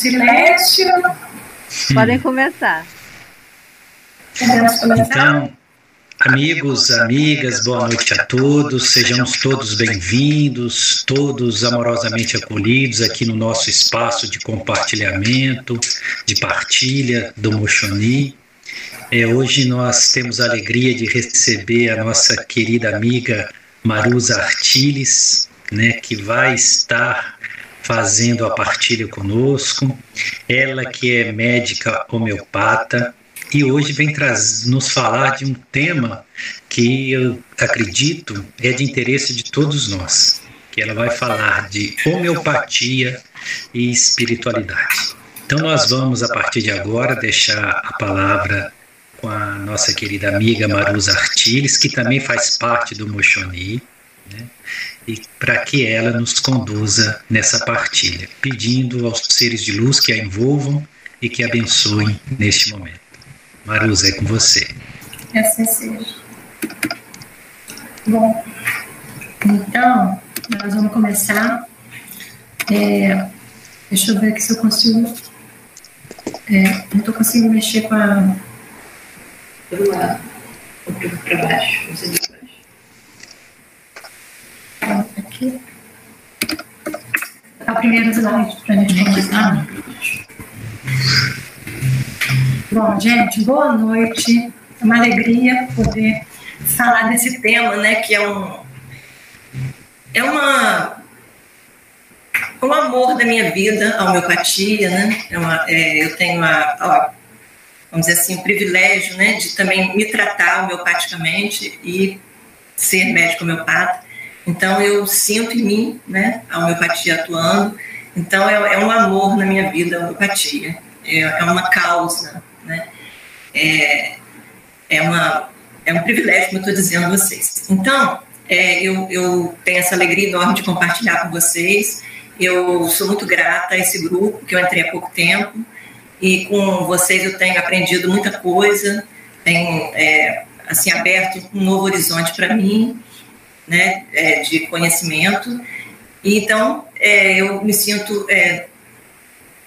Silêncio. Podem começar. Podemos começar? Então, amigos, amigas, boa noite a todos. Sejamos todos bem-vindos, todos amorosamente acolhidos aqui no nosso espaço de compartilhamento, de partilha do Mochoni. É, hoje nós temos a alegria de receber a nossa querida amiga Marusa Artiles, né, que vai estar fazendo a partilha conosco. Ela que é médica homeopata e hoje vem nos falar de um tema que eu acredito é de interesse de todos nós, que ela vai falar de homeopatia e espiritualidade. Então nós vamos a partir de agora deixar a palavra com a nossa querida amiga Marusa Artiles, que também faz parte do Mochoni, né? E para que ela nos conduza nessa partilha, pedindo aos seres de luz que a envolvam e que abençoem neste momento. Marusa, é com você. Assim seja. Bom, então, nós vamos começar. É, deixa eu ver aqui se eu consigo. É, não estou conseguindo mexer com a. Para baixo, você aqui. É o primeiro slide para a gente começar. Bom, gente, boa noite. É uma alegria poder falar desse tema, né? Que é um é uma um amor da minha vida, a homeopatia, né? É uma, é, eu tenho a, a, vamos dizer assim, privilégio, né, de também me tratar homeopaticamente e ser médico homeopata. Então eu sinto em mim, né, a homeopatia atuando. Então é, é um amor na minha vida a homeopatia. É, é uma causa, né? É, é, uma, é um privilégio, como eu estou dizendo a vocês. Então, é, eu, eu tenho essa alegria enorme de compartilhar com vocês. Eu sou muito grata a esse grupo, que eu entrei há pouco tempo, e com vocês eu tenho aprendido muita coisa, tenho é, assim, aberto um novo horizonte para mim, né, é, de conhecimento. E, então, é, eu me sinto é,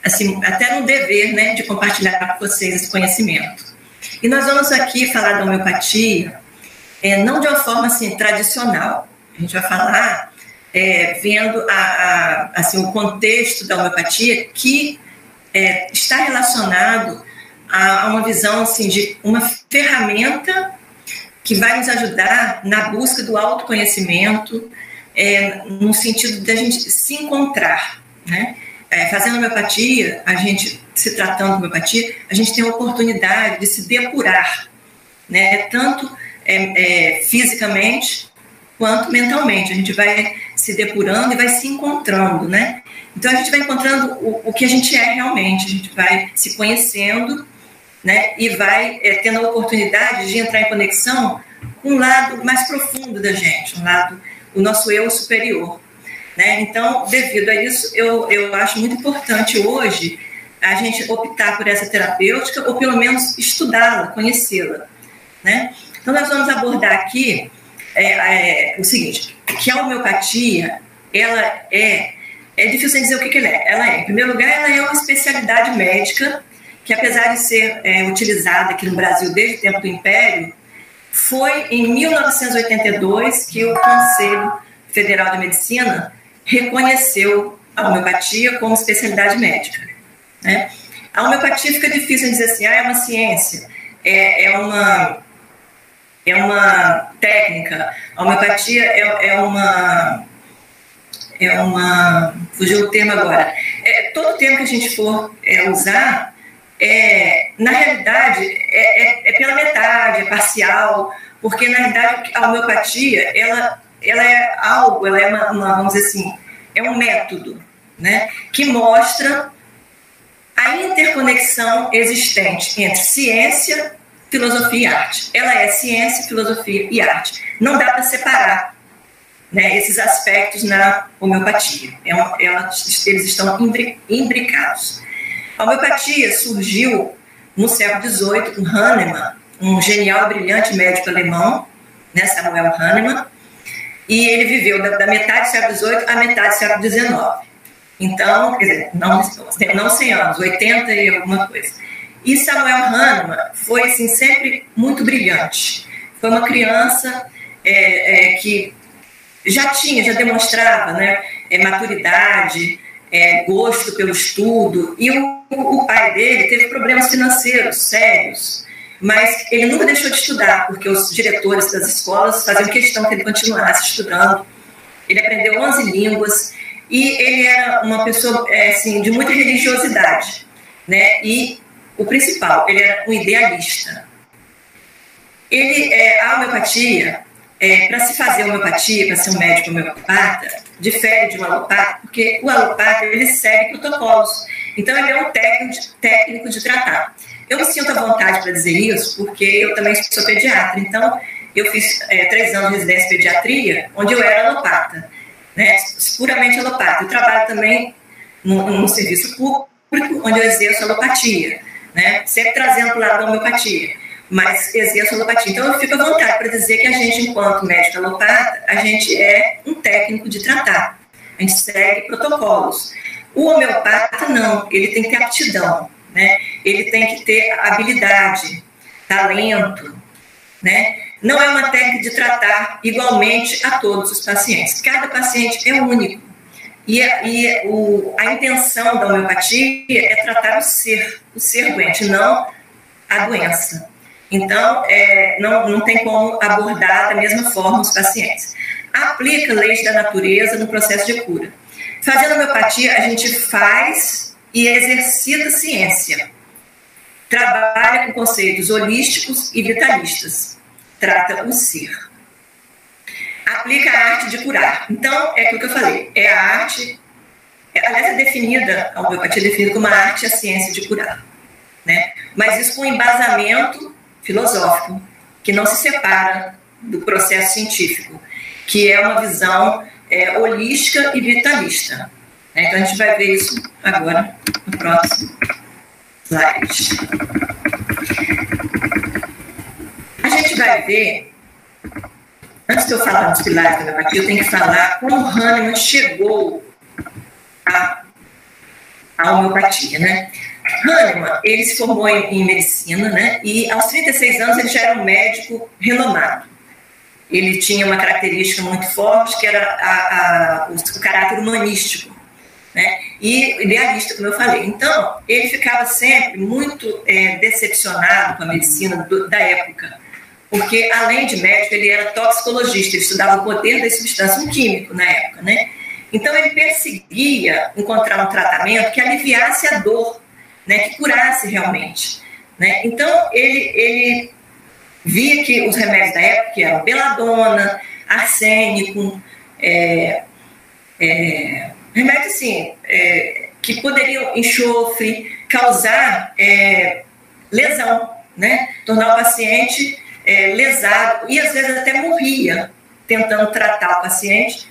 assim, até no dever, né, de compartilhar com vocês esse conhecimento. E nós vamos aqui falar da homeopatia, é, não de uma forma assim tradicional. A gente vai falar é, vendo a, a, assim, o contexto da homeopatia que é, está relacionado a, a, uma visão assim, de uma ferramenta que vai nos ajudar na busca do autoconhecimento, é, no sentido de a gente se encontrar, né? é, fazendo homeopatia, a gente, se tratando de homeopatia, a gente tem a oportunidade de se depurar, né? tanto é, é, fisicamente quanto mentalmente. A gente vai se depurando e vai se encontrando, né? Então a gente vai encontrando o, o que a gente é realmente, a gente vai se conhecendo, né? E vai é, tendo a oportunidade de entrar em conexão com um lado mais profundo da gente, um lado, o nosso eu superior. Né? Então, devido a isso, eu, eu acho muito importante hoje a gente optar por essa terapêutica ou pelo menos estudá-la, conhecê-la. Né? Então, nós vamos abordar aqui é, é, o seguinte, que a homeopatia, ela é, é difícil dizer o que, que ela é. Ela é, em primeiro lugar, ela é uma especialidade médica que, apesar de ser é, utilizada aqui no Brasil desde o tempo do Império, foi em 1982 que o Conselho Federal de Medicina reconheceu a homeopatia como especialidade médica. Né? A homeopatia fica difícil de dizer assim, ah, é uma ciência, é, é, uma, é uma técnica, a homeopatia é, é uma. É uma. Fugiu o termo agora. É, todo termo que a gente for é, usar, é, na realidade, é, é, é pela metade, é parcial, porque na realidade a homeopatia ela ela é algo, ela é uma, uma, vamos dizer assim, é um método, né, que mostra a interconexão existente entre ciência, filosofia e arte. Ela é ciência, filosofia e arte. Não dá para separar né, esses aspectos na homeopatia. É uma, elas, eles estão imbricados. A homeopatia surgiu no século XVIII com Hahnemann, um genial brilhante médico alemão, né, Samuel Hahnemann, e ele viveu da, da metade do século XVIII à metade do século XIX. Então, quer dizer, não, não 100 anos, 80 e alguma coisa. E Samuel Hahnemann foi, assim, sempre muito brilhante. Foi uma criança é, é, que já tinha, já demonstrava né, é, maturidade, é, gosto pelo estudo, e o, o pai dele teve problemas financeiros sérios, mas ele nunca deixou de estudar, porque os diretores das escolas faziam questão que ele continuasse estudando. Ele aprendeu 11 línguas e ele era uma pessoa é, assim, de muita religiosidade. Né? E o principal, ele era um idealista. Ele, é, a homeopatia, é, para se fazer homeopatia, para ser um médico homeopata, difere de um alopata, porque o alopata ele segue protocolos. Então, ele é um técnico de, técnico de tratar. Eu me sinto à vontade para dizer isso, porque eu também sou pediatra. Então, eu fiz é, três anos de residência em pediatria, onde eu era alopata, né, puramente alopata. Eu trabalho também num, serviço público, onde eu exerço alopatia, né, sempre trazendo para o lado da homeopatia, mas exerço alopatia. Então, eu fico à vontade para dizer que a gente, enquanto médico alopata, a gente é um técnico de tratar. A gente segue protocolos. O homeopata, não, ele tem que ter aptidão, né? ele tem que ter habilidade, talento, né? Não é uma técnica de tratar igualmente a todos os pacientes. Cada paciente é único. E, a, e o, a intenção da homeopatia é tratar o ser, o ser doente, não a doença. Então, é, não, não tem como abordar da mesma forma os pacientes. Aplica leis da natureza no processo de cura. Fazendo homeopatia, a gente faz e exercita ciência. Trabalha com conceitos holísticos e vitalistas. Trata o ser. Aplica a arte de curar. Então, é aquilo que eu falei. É a arte. É, aliás, é definida, a homeopatia é definida como a arte e a ciência de curar. Né? Mas isso com embasamento filosófico, que não se separa do processo científico, que é uma visão é, holística e vitalista. Né? Então, a gente vai ver isso agora no próximo slide. A gente vai ver, antes de eu falar dos pilares da homeopatia, eu tenho que falar como Hahnemann chegou à, à homeopatia, né? Hahnemann, ele se formou em, em, medicina, né? E aos 36 anos ele já era um médico renomado. Ele tinha uma característica muito forte, que era a, a, o, o caráter humanístico né? e idealista, como eu falei. Então, ele ficava sempre muito é, decepcionado com a medicina do, da época, porque, além de médico, ele era toxicologista, ele estudava o poder das substâncias, um químico na época. Né? Então, ele perseguia encontrar um tratamento que aliviasse a dor, né? que curasse realmente. Né? Então, ele, ele via que os remédios da época eram beladona, arsênico, é, é, remédios assim, é, que poderiam, enxofre, causar é, lesão, né? tornar o paciente é, lesado e às vezes até morria tentando tratar o paciente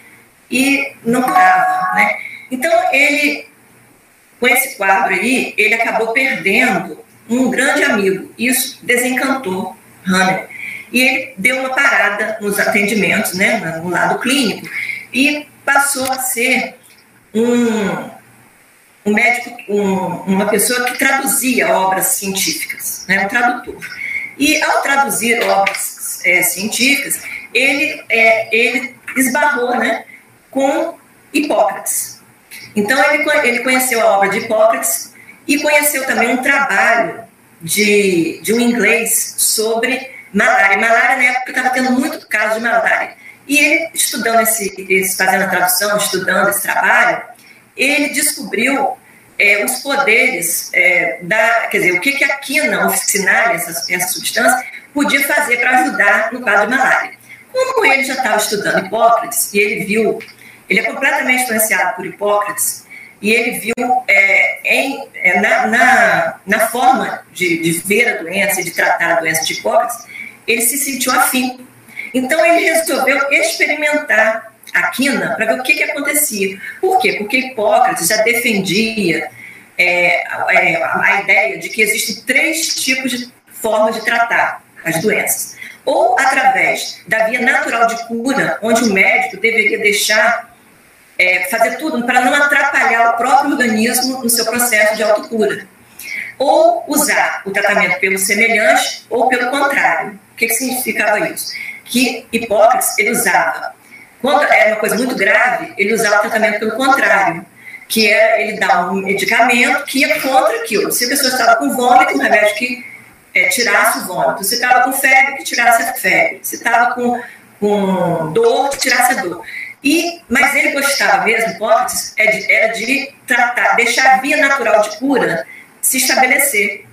e não curava. Né? Então, ele, com esse quadro aí, ele acabou perdendo um grande amigo. Isso desencantou Hanner. E ele deu uma parada nos atendimentos, né, no lado clínico, e passou a ser um, um médico, um, uma pessoa que traduzia obras científicas, né, um tradutor. E ao traduzir obras é, científicas, ele, é, ele esbarrou né, com Hipócrates. Então, ele, ele conheceu a obra de Hipócrates e conheceu também um trabalho de, de um inglês sobre malária. Malária, na época, estava tendo muito caso de malária. E ele, estudando esse, fazendo a tradução, estudando esse trabalho, ele descobriu é, os poderes é, da, quer dizer, o que, que a quina officinalis, essa, essa substância, podia fazer para ajudar no quadro de malária. Como ele já estava estudando Hipócrates, e ele viu, ele é completamente influenciado por Hipócrates, e ele viu é, em, é, na, na, na, forma de, de ver a doença e de tratar a doença de Hipócrates, ele se sentiu afim então ele resolveu experimentar a quina para ver o que, que acontecia. Por quê? Porque Hipócrates já defendia é, é, a ideia de que existem três tipos de formas de tratar as doenças. Ou através da via natural de cura, onde o médico deveria deixar é, fazer tudo para não atrapalhar o próprio organismo no seu processo de autocura. Ou usar o tratamento pelo semelhante ou pelo contrário. O que, que significava isso? Que Hipócrates ele usava, quando era uma coisa muito grave, ele usava o tratamento pelo contrário, que é ele dar um medicamento que ia contra aquilo. Se a pessoa estava com vômito, um remédio que é, tirasse o vômito. Se estava com febre, que tirasse a febre. Se estava com, com dor, que tirasse a dor. E, mas ele gostava mesmo, Hipócrates, é de, era de tratar, deixar a via natural de cura se estabelecer.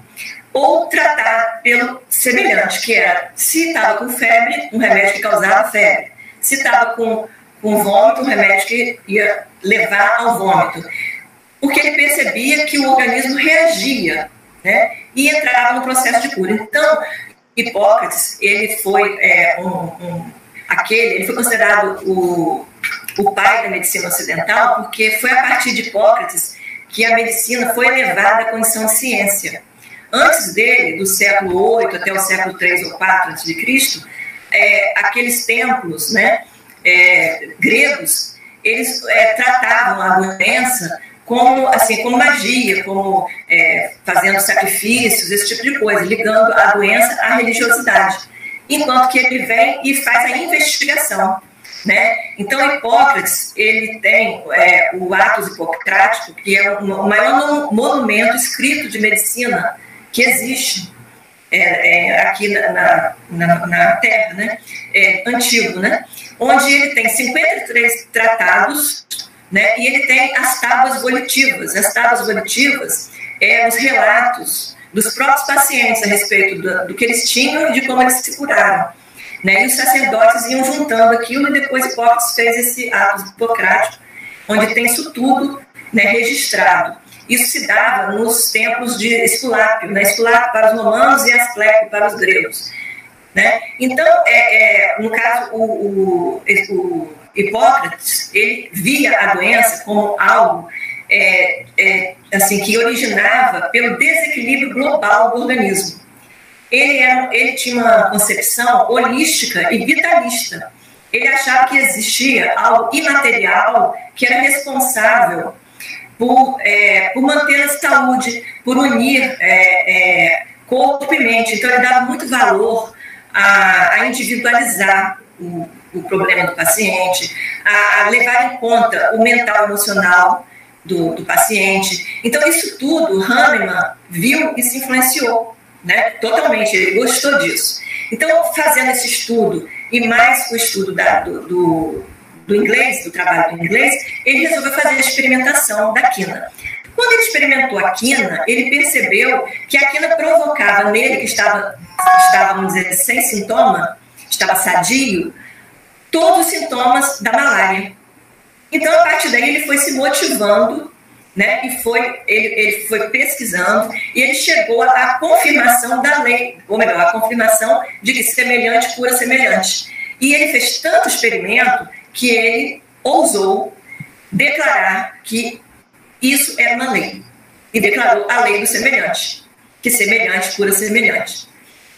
Ou tratar pelo semelhante, que era, se estava com febre, um remédio que causava febre. Se estava com, com vômito, um remédio que ia levar ao vômito. Porque ele percebia que o organismo reagia né, e entrava no processo de cura. Então, Hipócrates, ele foi é, um, um, aquele, ele foi considerado o, o pai da medicina ocidental, porque foi a partir de Hipócrates que a medicina foi elevada à condição de ciência. Antes dele, do século 8 até o século 3 ou 4 a.C., é, aqueles templos né, é, gregos, eles é, tratavam a doença como, assim, como magia, como é, fazendo sacrifícios, esse tipo de coisa, ligando a doença à religiosidade. Enquanto que ele vem e faz a investigação. Né? Então, Hipócrates ele tem é, o Atos Hipocrático, que é o maior monumento escrito de medicina que existe é, é, aqui na, na, na, Terra, né? É, antigo, né? onde ele tem 53 tratados né? E ele tem as tábuas volitivas. As tábuas volitivas é os relatos dos próprios pacientes a respeito do, do que eles tinham e de como eles se curaram. Né? E os sacerdotes iam juntando aquilo e depois Hipócrates fez esse ato hipocrático, onde tem isso tudo né, registrado. Isso se dava nos templos de Esculápio, né? Esculápio para os romanos e Asclepio para os gregos. Né? Então, é, é no caso, o, o, o Hipócrates, ele via a doença como algo é, é, assim que originava pelo desequilíbrio global do organismo. Ele, era, ele tinha uma concepção holística e vitalista. Ele achava que existia algo imaterial que era responsável por, é, por manter a saúde, por unir é, é, corpo e mente. Então, ele dava muito valor a, a individualizar o, o problema do paciente, a, a levar em conta o mental emocional do, do, paciente. Então, isso tudo, Hahnemann viu e se influenciou, né? totalmente, ele gostou disso. Então, fazendo esse estudo, e mais o estudo da, do, do, do, inglês, do trabalho do inglês, ele resolveu fazer a experimentação da quina. Quando ele experimentou a quina, ele percebeu que a quina provocava nele, que estava, estava vamos dizer, sem sintoma, estava sadio, todos os sintomas da malária. Então, a partir daí, ele foi se motivando, né? E foi, ele, ele foi pesquisando e ele chegou à confirmação da lei, ou melhor, a confirmação de que semelhante cura semelhante. E ele fez tanto experimento que ele ousou declarar que isso era uma lei. E declarou a lei do semelhante, que semelhante cura semelhante.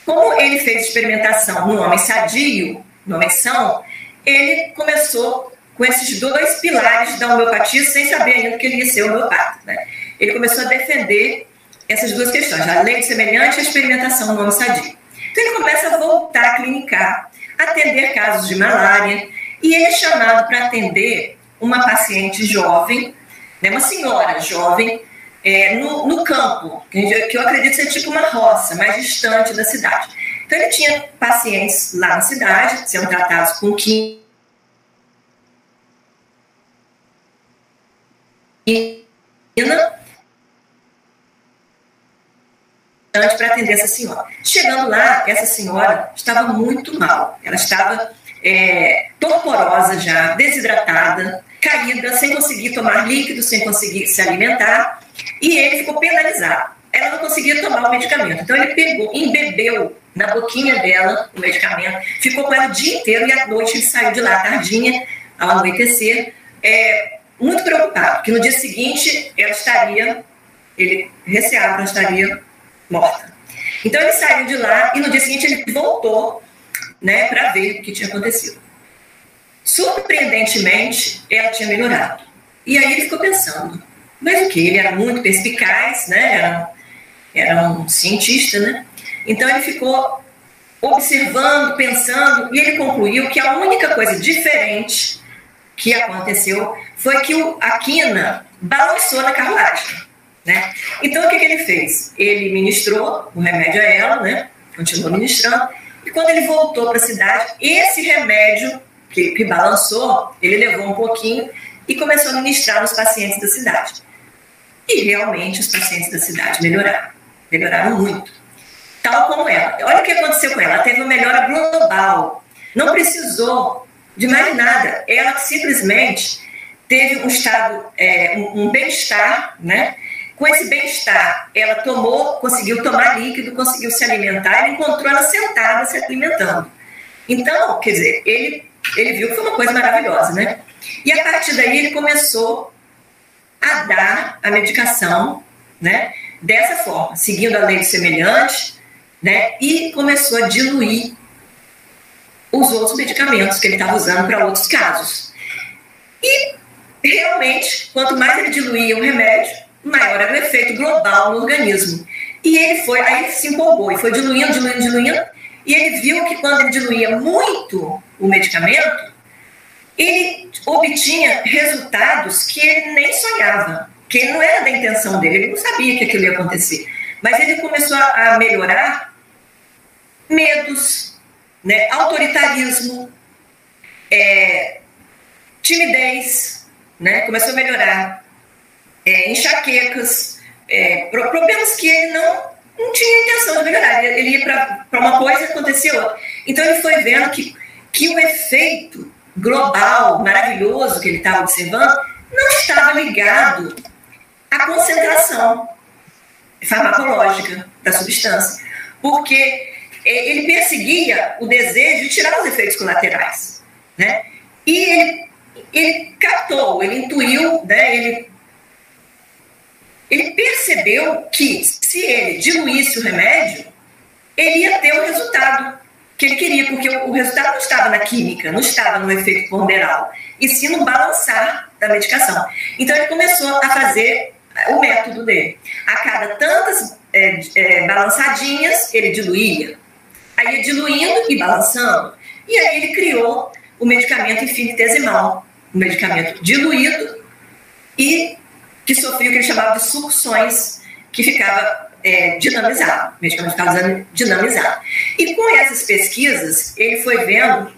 Como ele fez experimentação no homem sadio, no homem são, ele começou com esses dois pilares da homeopatia, sem saber ainda que ele ia ser homeopata. Né? Ele começou a defender essas duas questões, a lei semelhante e a experimentação no homem sadio. Então ele começa a voltar a clinicar, atender casos de malária, e ele é chamado para atender uma paciente jovem, né, uma senhora jovem, é, no, no, campo, que eu acredito ser tipo uma roça, mais distante da cidade. Então, ele tinha pacientes lá na cidade, sendo tratados com quina, para atender essa senhora. Chegando lá, essa senhora estava muito mal. Ela estava é, torporosa já, desidratada, caída, sem conseguir tomar líquido, sem conseguir se alimentar, e ele ficou penalizado. Ela não conseguia tomar o medicamento. Então ele pegou, embebeu na boquinha dela o medicamento, ficou com ela o dia inteiro e à noite ele saiu de lá tardinha, ao anoitecer, é, muito preocupado, que no dia seguinte ela estaria, ele receava que ela estaria morta. Então ele saiu de lá e no dia seguinte ele voltou né, para ver o que tinha acontecido. surpreendentemente, ela tinha melhorado. E aí ele ficou pensando, mas o que? Ele era muito perspicaz, né? Era, era um cientista, né? Então ele ficou observando, pensando, e ele concluiu que a única coisa diferente que aconteceu foi que o, a quina balançou na carruagem. Né? Então, o que, que ele fez? Ele ministrou o remédio a ela, né? continuou ministrando, e quando ele voltou para a cidade, esse remédio que, que balançou, ele levou um pouquinho e começou a ministrar nos pacientes da cidade. E realmente os pacientes da cidade melhoraram, melhoraram muito. Tal como ela. Olha o que aconteceu com ela, ela teve uma melhora global. Não precisou de mais nada. Ela simplesmente teve um estado, é, um, um bem-estar, né? Com esse bem-estar, ela tomou, conseguiu tomar líquido, conseguiu se alimentar, ele encontrou ela sentada se alimentando. Então, quer dizer, ele, ele viu que foi uma coisa maravilhosa, né? E a partir daí ele começou a dar a medicação, né? Dessa forma, seguindo a lei do semelhante, né? E começou a diluir os outros medicamentos que ele estava usando para outros casos. E realmente, quanto mais ele diluía o remédio, maior era o efeito global no organismo. E ele foi, aí ele se empolgou e foi diluindo, diluindo, diluindo, e ele viu que quando ele diluía muito o medicamento, ele obtinha resultados que ele nem sonhava, que não era da intenção dele, ele não sabia que aquilo ia acontecer. Mas ele começou a melhorar medos, né? autoritarismo, é, timidez, né? começou a melhorar, é, enxaquecas, é, problemas que ele não, não tinha intenção de melhorar. Ele, ia para uma coisa e acontecia outra. Então ele foi vendo que, que o efeito global, maravilhoso que ele estava observando, não estava ligado à concentração farmacológica da substância. Porque ele perseguia o desejo de tirar os efeitos colaterais. Né? E ele, ele captou, ele intuiu, né? ele, ele percebeu que se ele diluísse o remédio, ele ia ter o resultado que ele queria, porque o resultado não estava na química, não estava no efeito ponderal, e sim no balançar da medicação. Então ele começou a fazer o método dele. A cada tantas é, é, balançadinhas, ele diluía, Aí diluindo e balançando. E aí ele criou o medicamento infinitesimal, um medicamento diluído e que sofria o que ele chamava de sucções, que ficava é, dinamizado, o medicamento ficava dinamizado. E com essas pesquisas, ele foi vendo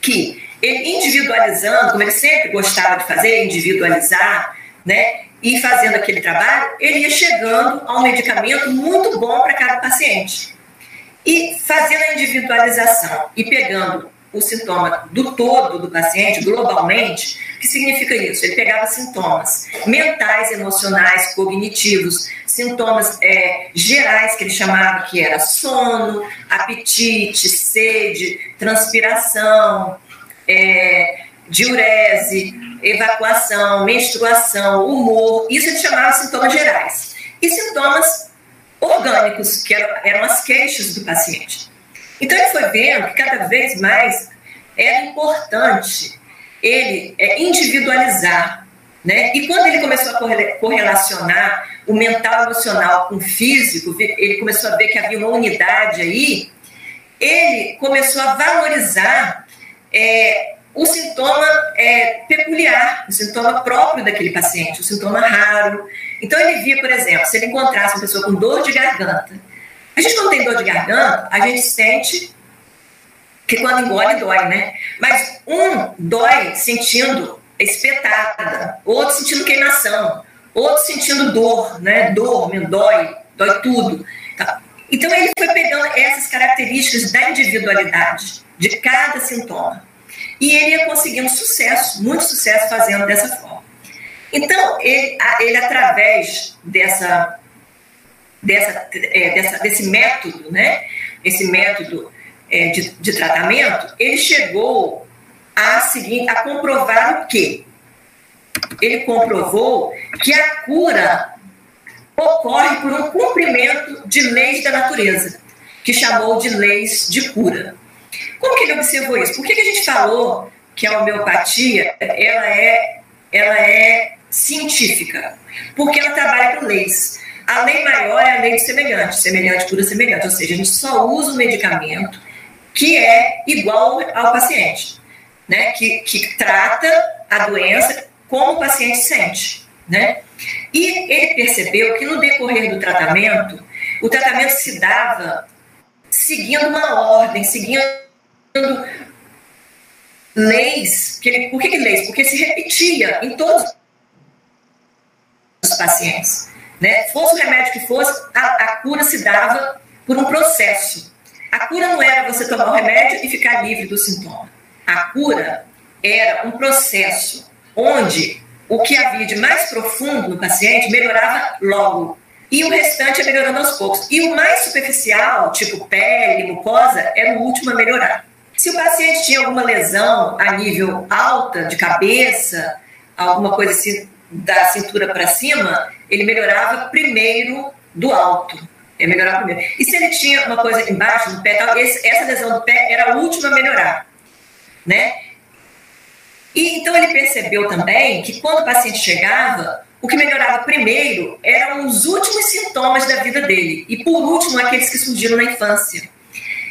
que ele individualizando, como ele sempre gostava de fazer, individualizar, né, e fazendo aquele trabalho, ele ia chegando a um medicamento muito bom para cada paciente. E fazendo a individualização e pegando o sintoma do todo do paciente, globalmente, o que significa isso? Ele pegava sintomas mentais, emocionais, cognitivos, sintomas é, gerais que ele chamava que era sono, apetite, sede, transpiração, é, diurese, evacuação, menstruação, humor, isso ele chamava sintomas gerais. E sintomas orgânicos, que eram, eram as queixas do paciente. Então ele foi vendo que cada vez mais era importante ele é, individualizar, né? E quando ele começou a correlacionar o mental emocional com o físico, ele começou a ver que havia uma unidade aí, ele começou a valorizar é, o sintoma é, peculiar, o sintoma próprio daquele paciente, o sintoma raro. Então ele via, por exemplo, se ele encontrasse uma pessoa com dor de garganta. A gente não tem dor de garganta, a gente sente que quando engole dói, né? Mas um dói sentindo espetada, outro sentindo queimação, outro sentindo dor, né? Dor, me dói, dói tudo. Tá? Então ele foi pegando essas características da individualidade de cada sintoma. E ele ia conseguindo sucesso, muito sucesso fazendo dessa forma. Então, ele, ele através dessa, dessa, é, dessa, desse método, né, esse método é, de, de tratamento, ele chegou a, seguir, a comprovar o quê? Ele comprovou que a cura ocorre por um cumprimento de leis da natureza, que chamou de leis de cura. Como que ele observou isso? Por que, que a gente falou que a homeopatia ela é, ela é científica, porque ela trabalha com leis. A lei maior é a lei de semelhante, semelhante cura semelhante, ou seja, a gente só usa o medicamento que é igual ao paciente, né? que, que trata a doença como o paciente sente. Né? E ele percebeu que no decorrer do tratamento, o tratamento se dava seguindo uma ordem, seguindo leis. Por que, que leis? Porque se repetia em todos os pacientes. Né? Fosse o remédio que fosse, a, a cura se dava por um processo. A cura não era você tomar o remédio e ficar livre do sintoma. A cura era um processo onde o que havia de mais profundo no paciente melhorava logo. E o restante ia melhorando aos poucos. E o mais superficial, tipo pele, mucosa, era o último a melhorar. Se o paciente tinha alguma lesão a nível alta, de cabeça, alguma coisa assim da cintura para cima, ele melhorava primeiro do alto. Ele melhorava primeiro. E se ele tinha uma coisa embaixo do pé, essa lesão do pé era a última a melhorar. Né? E então ele percebeu também que quando o paciente chegava, o que melhorava primeiro eram os últimos sintomas da vida dele e por último aqueles que surgiram na infância.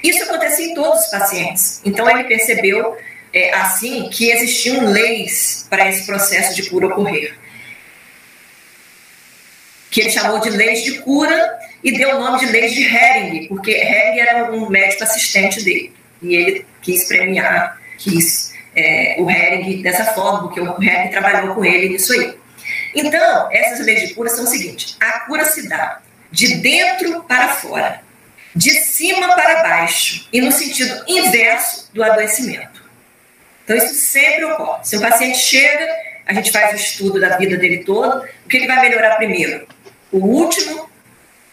Isso acontecia em todos os pacientes. Então ele percebeu é, assim que existiam leis para esse processo de cura ocorrer, que ele chamou de leis de cura e deu o nome de leis de Hering, porque Hering era um médico assistente dele e ele quis premiar, quis é, o Hering dessa forma, porque o Hering trabalhou com ele nisso aí. Então, essas leis de cura são o seguinte: a cura se dá de dentro para fora, de cima para baixo e no sentido inverso do adoecimento. Então, isso sempre ocorre. Se um paciente chega, a gente faz o estudo da vida dele todo, o que ele vai melhorar primeiro? O último,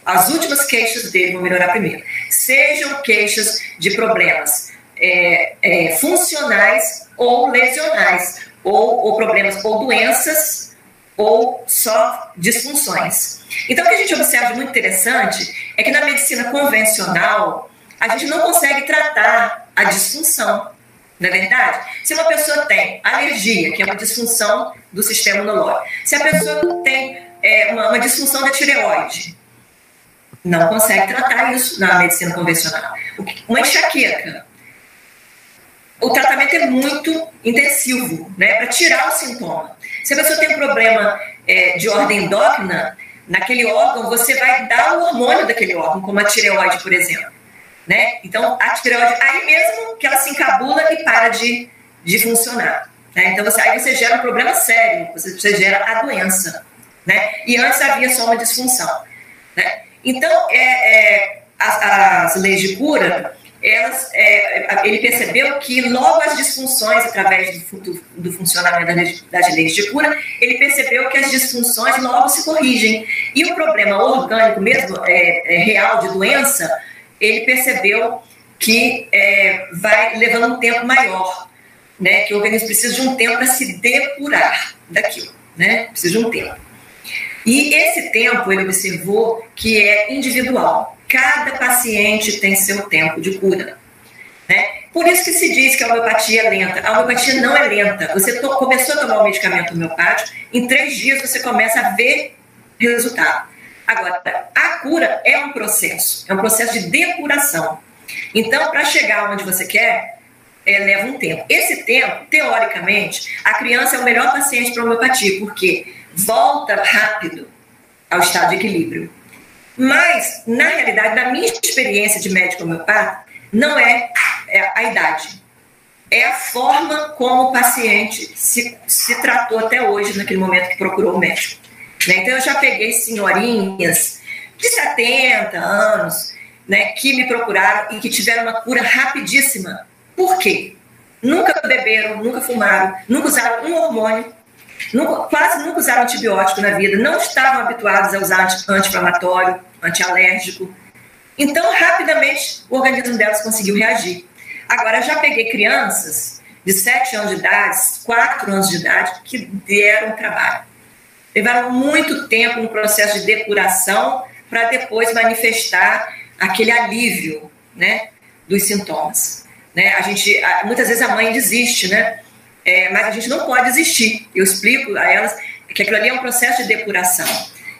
as últimas queixas dele vão melhorar primeiro. Sejam queixas de problemas é, é, funcionais ou lesionais, ou, ou problemas ou doenças ou só disfunções. Então, o que a gente observa muito interessante é que na medicina convencional a gente não consegue tratar a disfunção, não é verdade? Se uma pessoa tem alergia, que é uma disfunção do sistema imunológico, se a pessoa tem é, uma, uma disfunção da tireoide, não consegue tratar isso na medicina convencional. Uma enxaqueca, o tratamento é muito intensivo, né, para tirar o sintoma. Se a pessoa tem um problema é, de ordem endócrina, naquele órgão você vai dar o hormônio daquele órgão, como a tireoide, por exemplo. Né? Então, a tireoide, aí mesmo que ela se encabula e para de, de funcionar. Né? Então, você, aí você gera um problema sério, você, você gera a doença. Né? E antes havia só uma disfunção. Né? Então, é, é, as, as leis de cura elas, é, ele percebeu que logo as disfunções, através do, do, do funcionamento das, das leis de cura, ele percebeu que as disfunções logo se corrigem. E o problema orgânico mesmo, é, é real de doença, ele percebeu que é, vai levando um tempo maior, né? que o organismo precisa de um tempo para se depurar daquilo, né? precisa de um tempo. E esse tempo ele observou que é individual. Cada paciente tem seu tempo de cura. Né? Por isso que se diz que a homeopatia é lenta. A homeopatia não é lenta. Você começou a tomar o medicamento homeopático, em três dias você começa a ver resultado. Agora, a cura é um processo, é um processo de depuração. Então, para chegar onde você quer, é, leva um tempo. Esse tempo, teoricamente, a criança é o melhor paciente para homeopatia, porque volta rápido ao estado de equilíbrio. Mas, na realidade, na minha experiência de médico homeopata, não é, é a idade. É a forma como o paciente se, se tratou até hoje, naquele momento que procurou o médico. Né? Então, eu já peguei senhorinhas de 70 anos né, que me procuraram e que tiveram uma cura rapidíssima. Por quê? Nunca beberam, nunca fumaram, nunca usaram um hormônio, nunca, quase nunca usaram antibiótico na vida, não estavam habituados a usar anti-inflamatório, antialérgico. Então, rapidamente, o organismo delas conseguiu reagir. Agora, já peguei crianças de 7 anos de idade, 4 anos de idade, que deram trabalho. Levaram muito tempo no processo de depuração para depois manifestar aquele alívio né, dos sintomas. Né? A gente, muitas vezes a mãe desiste, né? É, mas a gente não pode desistir. Eu explico a elas que aquilo ali é um processo de depuração.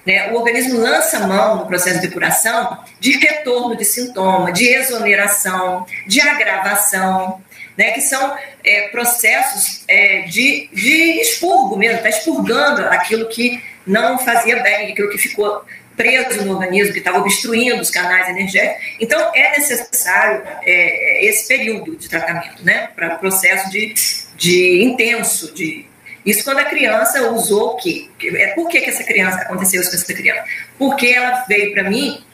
Né? O organismo lança mão no processo de depuração de retorno de sintoma, de exoneração, de agravação, né? que são é, processos é, de, de expurgo mesmo, está expurgando aquilo que não fazia bem, aquilo que ficou preso no organismo, que estava obstruindo os canais energéticos. Então, é necessário é, esse período de tratamento, né? Para o processo de, de intenso, de isso quando a criança usou o quê? É, por que, que essa criança aconteceu isso com essa criança? Porque ela veio para mim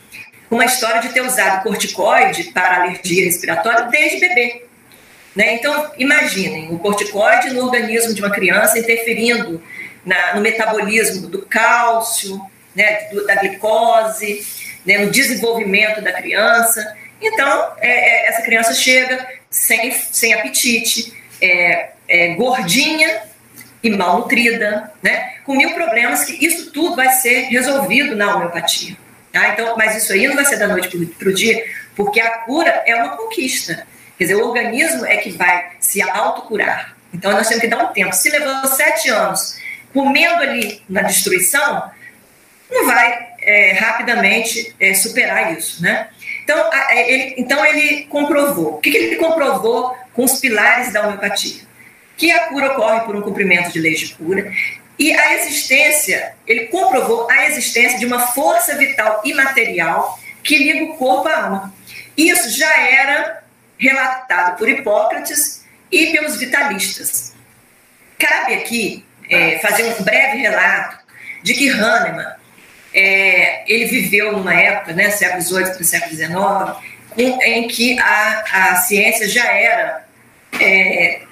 com uma história de ter usado corticoide para alergia respiratória desde bebê. Né? Então, imaginem o corticoide no organismo de uma criança interferindo na, no metabolismo do cálcio, né, do, da glicose, né, no desenvolvimento da criança. Então, é, é, essa criança chega sem, sem apetite, é, é gordinha e malnutrida, né, com mil problemas, que isso tudo vai ser resolvido na homeopatia. Tá? Então, mas isso aí não vai ser da noite para o dia, porque a cura é uma conquista. Quer dizer, o organismo é que vai se autocurar. Então, nós temos que dar um tempo. Se levou sete anos comendo ali na destruição, não vai é, rapidamente é, superar isso, né? Então, é, ele, então ele comprovou. O que, que ele comprovou com os pilares da homeopatia? Que a cura ocorre por um cumprimento de leis de cura e a existência, ele comprovou a existência de uma força vital imaterial que liga o corpo à alma. Isso já era relatado por Hipócrates e pelos vitalistas. Cabe aqui é, fazer um breve relato de que Hahnemann é, ele viveu numa época, né, século XVIII para século XIX, em que a, a ciência já era é,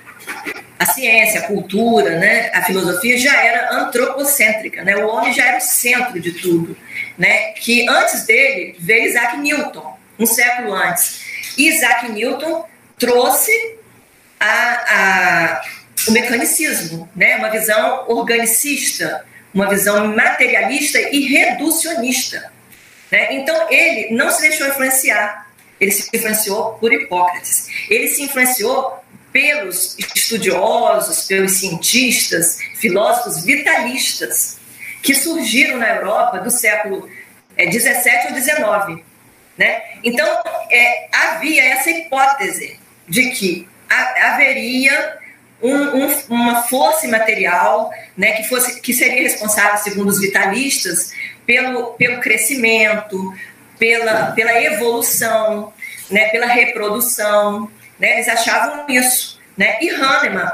a ciência, a cultura, né, a filosofia já era antropocêntrica, né, o homem já era o centro de tudo, né, que antes dele veio Isaac Newton, um século antes. E Isaac Newton trouxe a, a, o mecanicismo, né, uma visão organicista, uma visão materialista e reducionista. Né? Então, ele não se deixou influenciar, ele se influenciou por Hipócrates. Ele se influenciou pelos estudiosos, pelos cientistas, filósofos vitalistas que surgiram na Europa do século é, 17 ao 19. Né? Então, é, havia essa hipótese de que haveria um, um, uma força imaterial né, que, fosse, que seria responsável, segundo os vitalistas, pelo, pelo crescimento, pela, pela evolução, né, pela reprodução. Né, eles achavam isso. Né? E Hahnemann,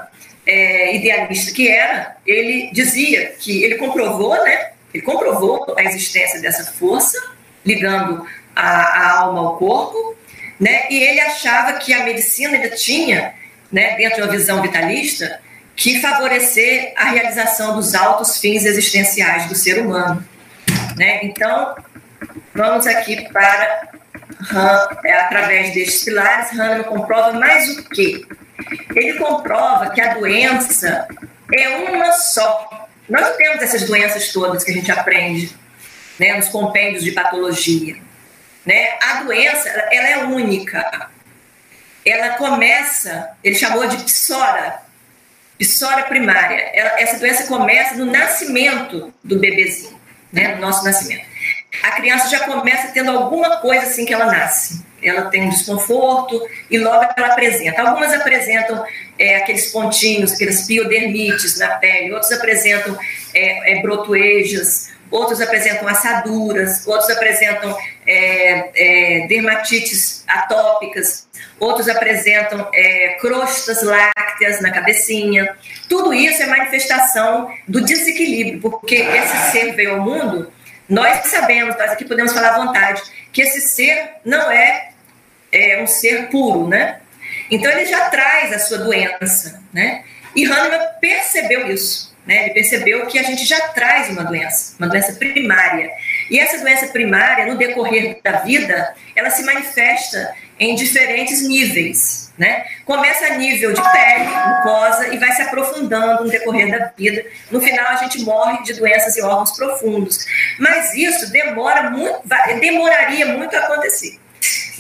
é, idealista que era, ele dizia que ele comprovou, né, ele comprovou a existência dessa força, ligando a, a alma ao corpo, né, e ele achava que a medicina ainda tinha né, dentro de uma visão vitalista, que favorecer a realização dos altos fins existenciais do ser humano. Né? Então, vamos aqui para, é, através destes pilares, Hahnemann comprova mais o quê? Ele comprova que a doença é uma só. Nós não temos essas doenças todas que a gente aprende né, nos compêndios de patologia. Né? A doença ela é única ela começa, ele chamou de psora, psora primária. Ela, essa doença começa no nascimento do bebezinho, né, no nosso nascimento. A criança já começa tendo alguma coisa assim que ela nasce. Ela tem um desconforto e logo ela apresenta. Algumas apresentam é, aqueles pontinhos, aqueles piodermites na pele, outros apresentam é, é, brotoejas, outros apresentam assaduras, outros apresentam é, é, dermatites atópicas, outros apresentam é, crostas lácteas na cabecinha. Tudo isso é manifestação do desequilíbrio, porque esse ser veio ao mundo, nós sabemos, nós aqui podemos falar à vontade, que esse ser não é, é um ser puro, né? Então ele já traz a sua doença, né? E Hahnemann percebeu isso. Né? Ele percebeu que a gente já traz uma doença, uma doença primária. E essa doença primária, no decorrer da vida, ela se manifesta em diferentes níveis. Né? Começa a nível de pele, mucosa, e vai se aprofundando no decorrer da vida. No final, a gente morre de doenças e órgãos profundos. Mas isso demora muito, demoraria muito a acontecer.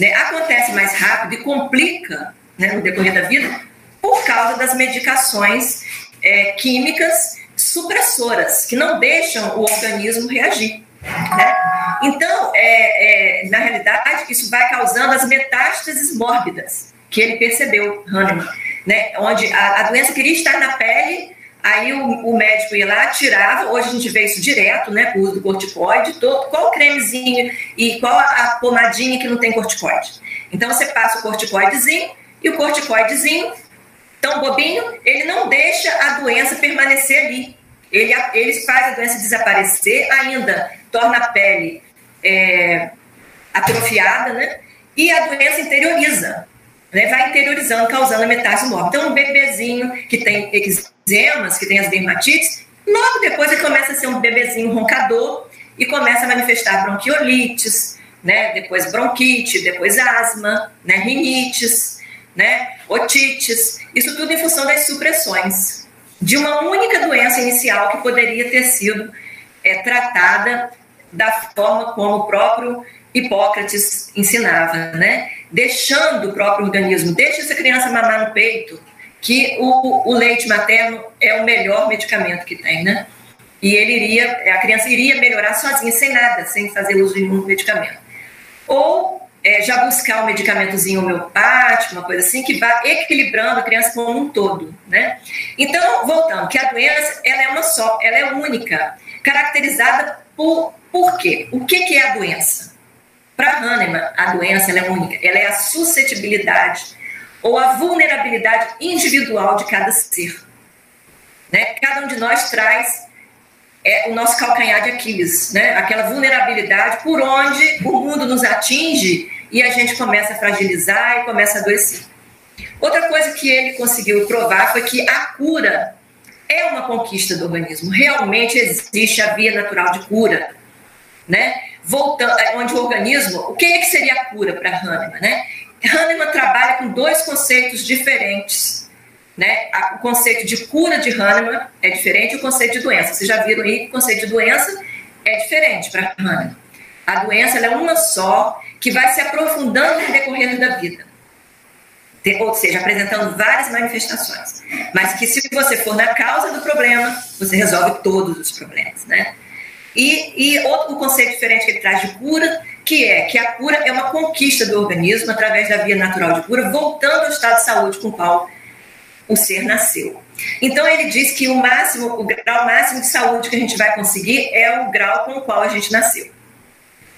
Né? Acontece mais rápido e complica né, no decorrer da vida por causa das medicações é, químicas supressoras, que não deixam o organismo reagir. Né? Então, é, é, na realidade, isso vai causando as metástases mórbidas, que ele percebeu, Hahnemann, né? onde a, a doença queria estar na pele, aí o, o, médico ia lá, tirava, hoje a gente vê isso direto, né, o uso do corticoide, todo, qual o cremezinho e qual a, a pomadinha que não tem corticoide. Então, você passa o corticoidezinho, e o corticoidezinho, tão bobinho, ele não deixa a doença permanecer ali. Ele, ele faz a doença desaparecer, ainda torna a pele é, atrofiada, né? E a doença interioriza, né? Vai interiorizando, causando a metástase mórbida. Então, um bebezinho que tem eczemas, que tem as dermatites, logo depois ele começa a ser um bebezinho roncador e começa a manifestar bronquiolites, né? Depois bronquite, depois asma, né? Rinites, né? Otites. Isso tudo em função das supressões de uma única doença inicial que poderia ter sido é, tratada da forma como o próprio Hipócrates ensinava, né? Deixando o próprio organismo, deixa essa criança mamar no peito, que o, o leite materno é o melhor medicamento que tem, né? E ele iria, a criança iria melhorar sozinha, sem nada, sem fazer uso de nenhum medicamento. Ou é, já buscar um medicamentozinho homeopático, uma coisa assim, que vá equilibrando a criança como um todo, né? Então, voltando, que a doença, ela é uma só, ela é única, caracterizada por, por quê? O que, que é a doença? Para Hahnemann, a doença é única, ela é a suscetibilidade ou a vulnerabilidade individual de cada ser. Né? Cada um de nós traz é, o nosso calcanhar de Aquiles, né? aquela vulnerabilidade por onde o mundo nos atinge e a gente começa a fragilizar e começa a adoecer. Outra coisa que ele conseguiu provar foi que a cura é uma conquista do organismo. Realmente existe a via natural de cura, né? Voltando, é, onde o organismo, o que, é que seria a cura para Hahnemann, né? Hahnemann trabalha com dois conceitos diferentes, né? O conceito de cura de Hahnemann é diferente do conceito de doença. Vocês já viram aí que o conceito de doença é diferente para Hahnemann. A doença é uma só que vai se aprofundando no decorrer da vida. Ou seja, apresentando várias manifestações. Mas que se você for na causa do problema, você resolve todos os problemas, né? E, e outro conceito diferente que ele traz de cura, que é que a cura é uma conquista do organismo através da via natural de cura, voltando ao estado de saúde com o qual o ser nasceu. Então ele diz que o máximo, o grau máximo de saúde que a gente vai conseguir é o grau com o qual a gente nasceu.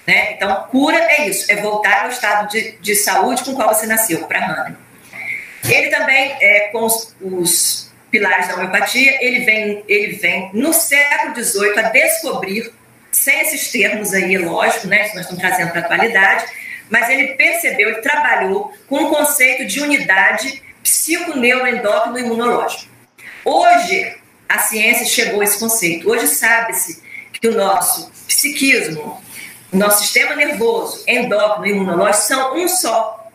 Né? Então, cura é isso, é voltar ao estado de, de saúde com o qual você nasceu, para Hahnemann. Ele também, é, com os, os, pilares da homeopatia, ele vem, ele vem no século XVIII a descobrir, sem esses termos aí, lógico, né, que nós estamos trazendo para a atualidade, mas ele percebeu, ele trabalhou com o conceito de unidade psiconeuroendócrino imunológico. Hoje, a ciência chegou a esse conceito. Hoje sabe-se que o nosso psiquismo, nosso sistema nervoso, endócrino e imunológico são um só.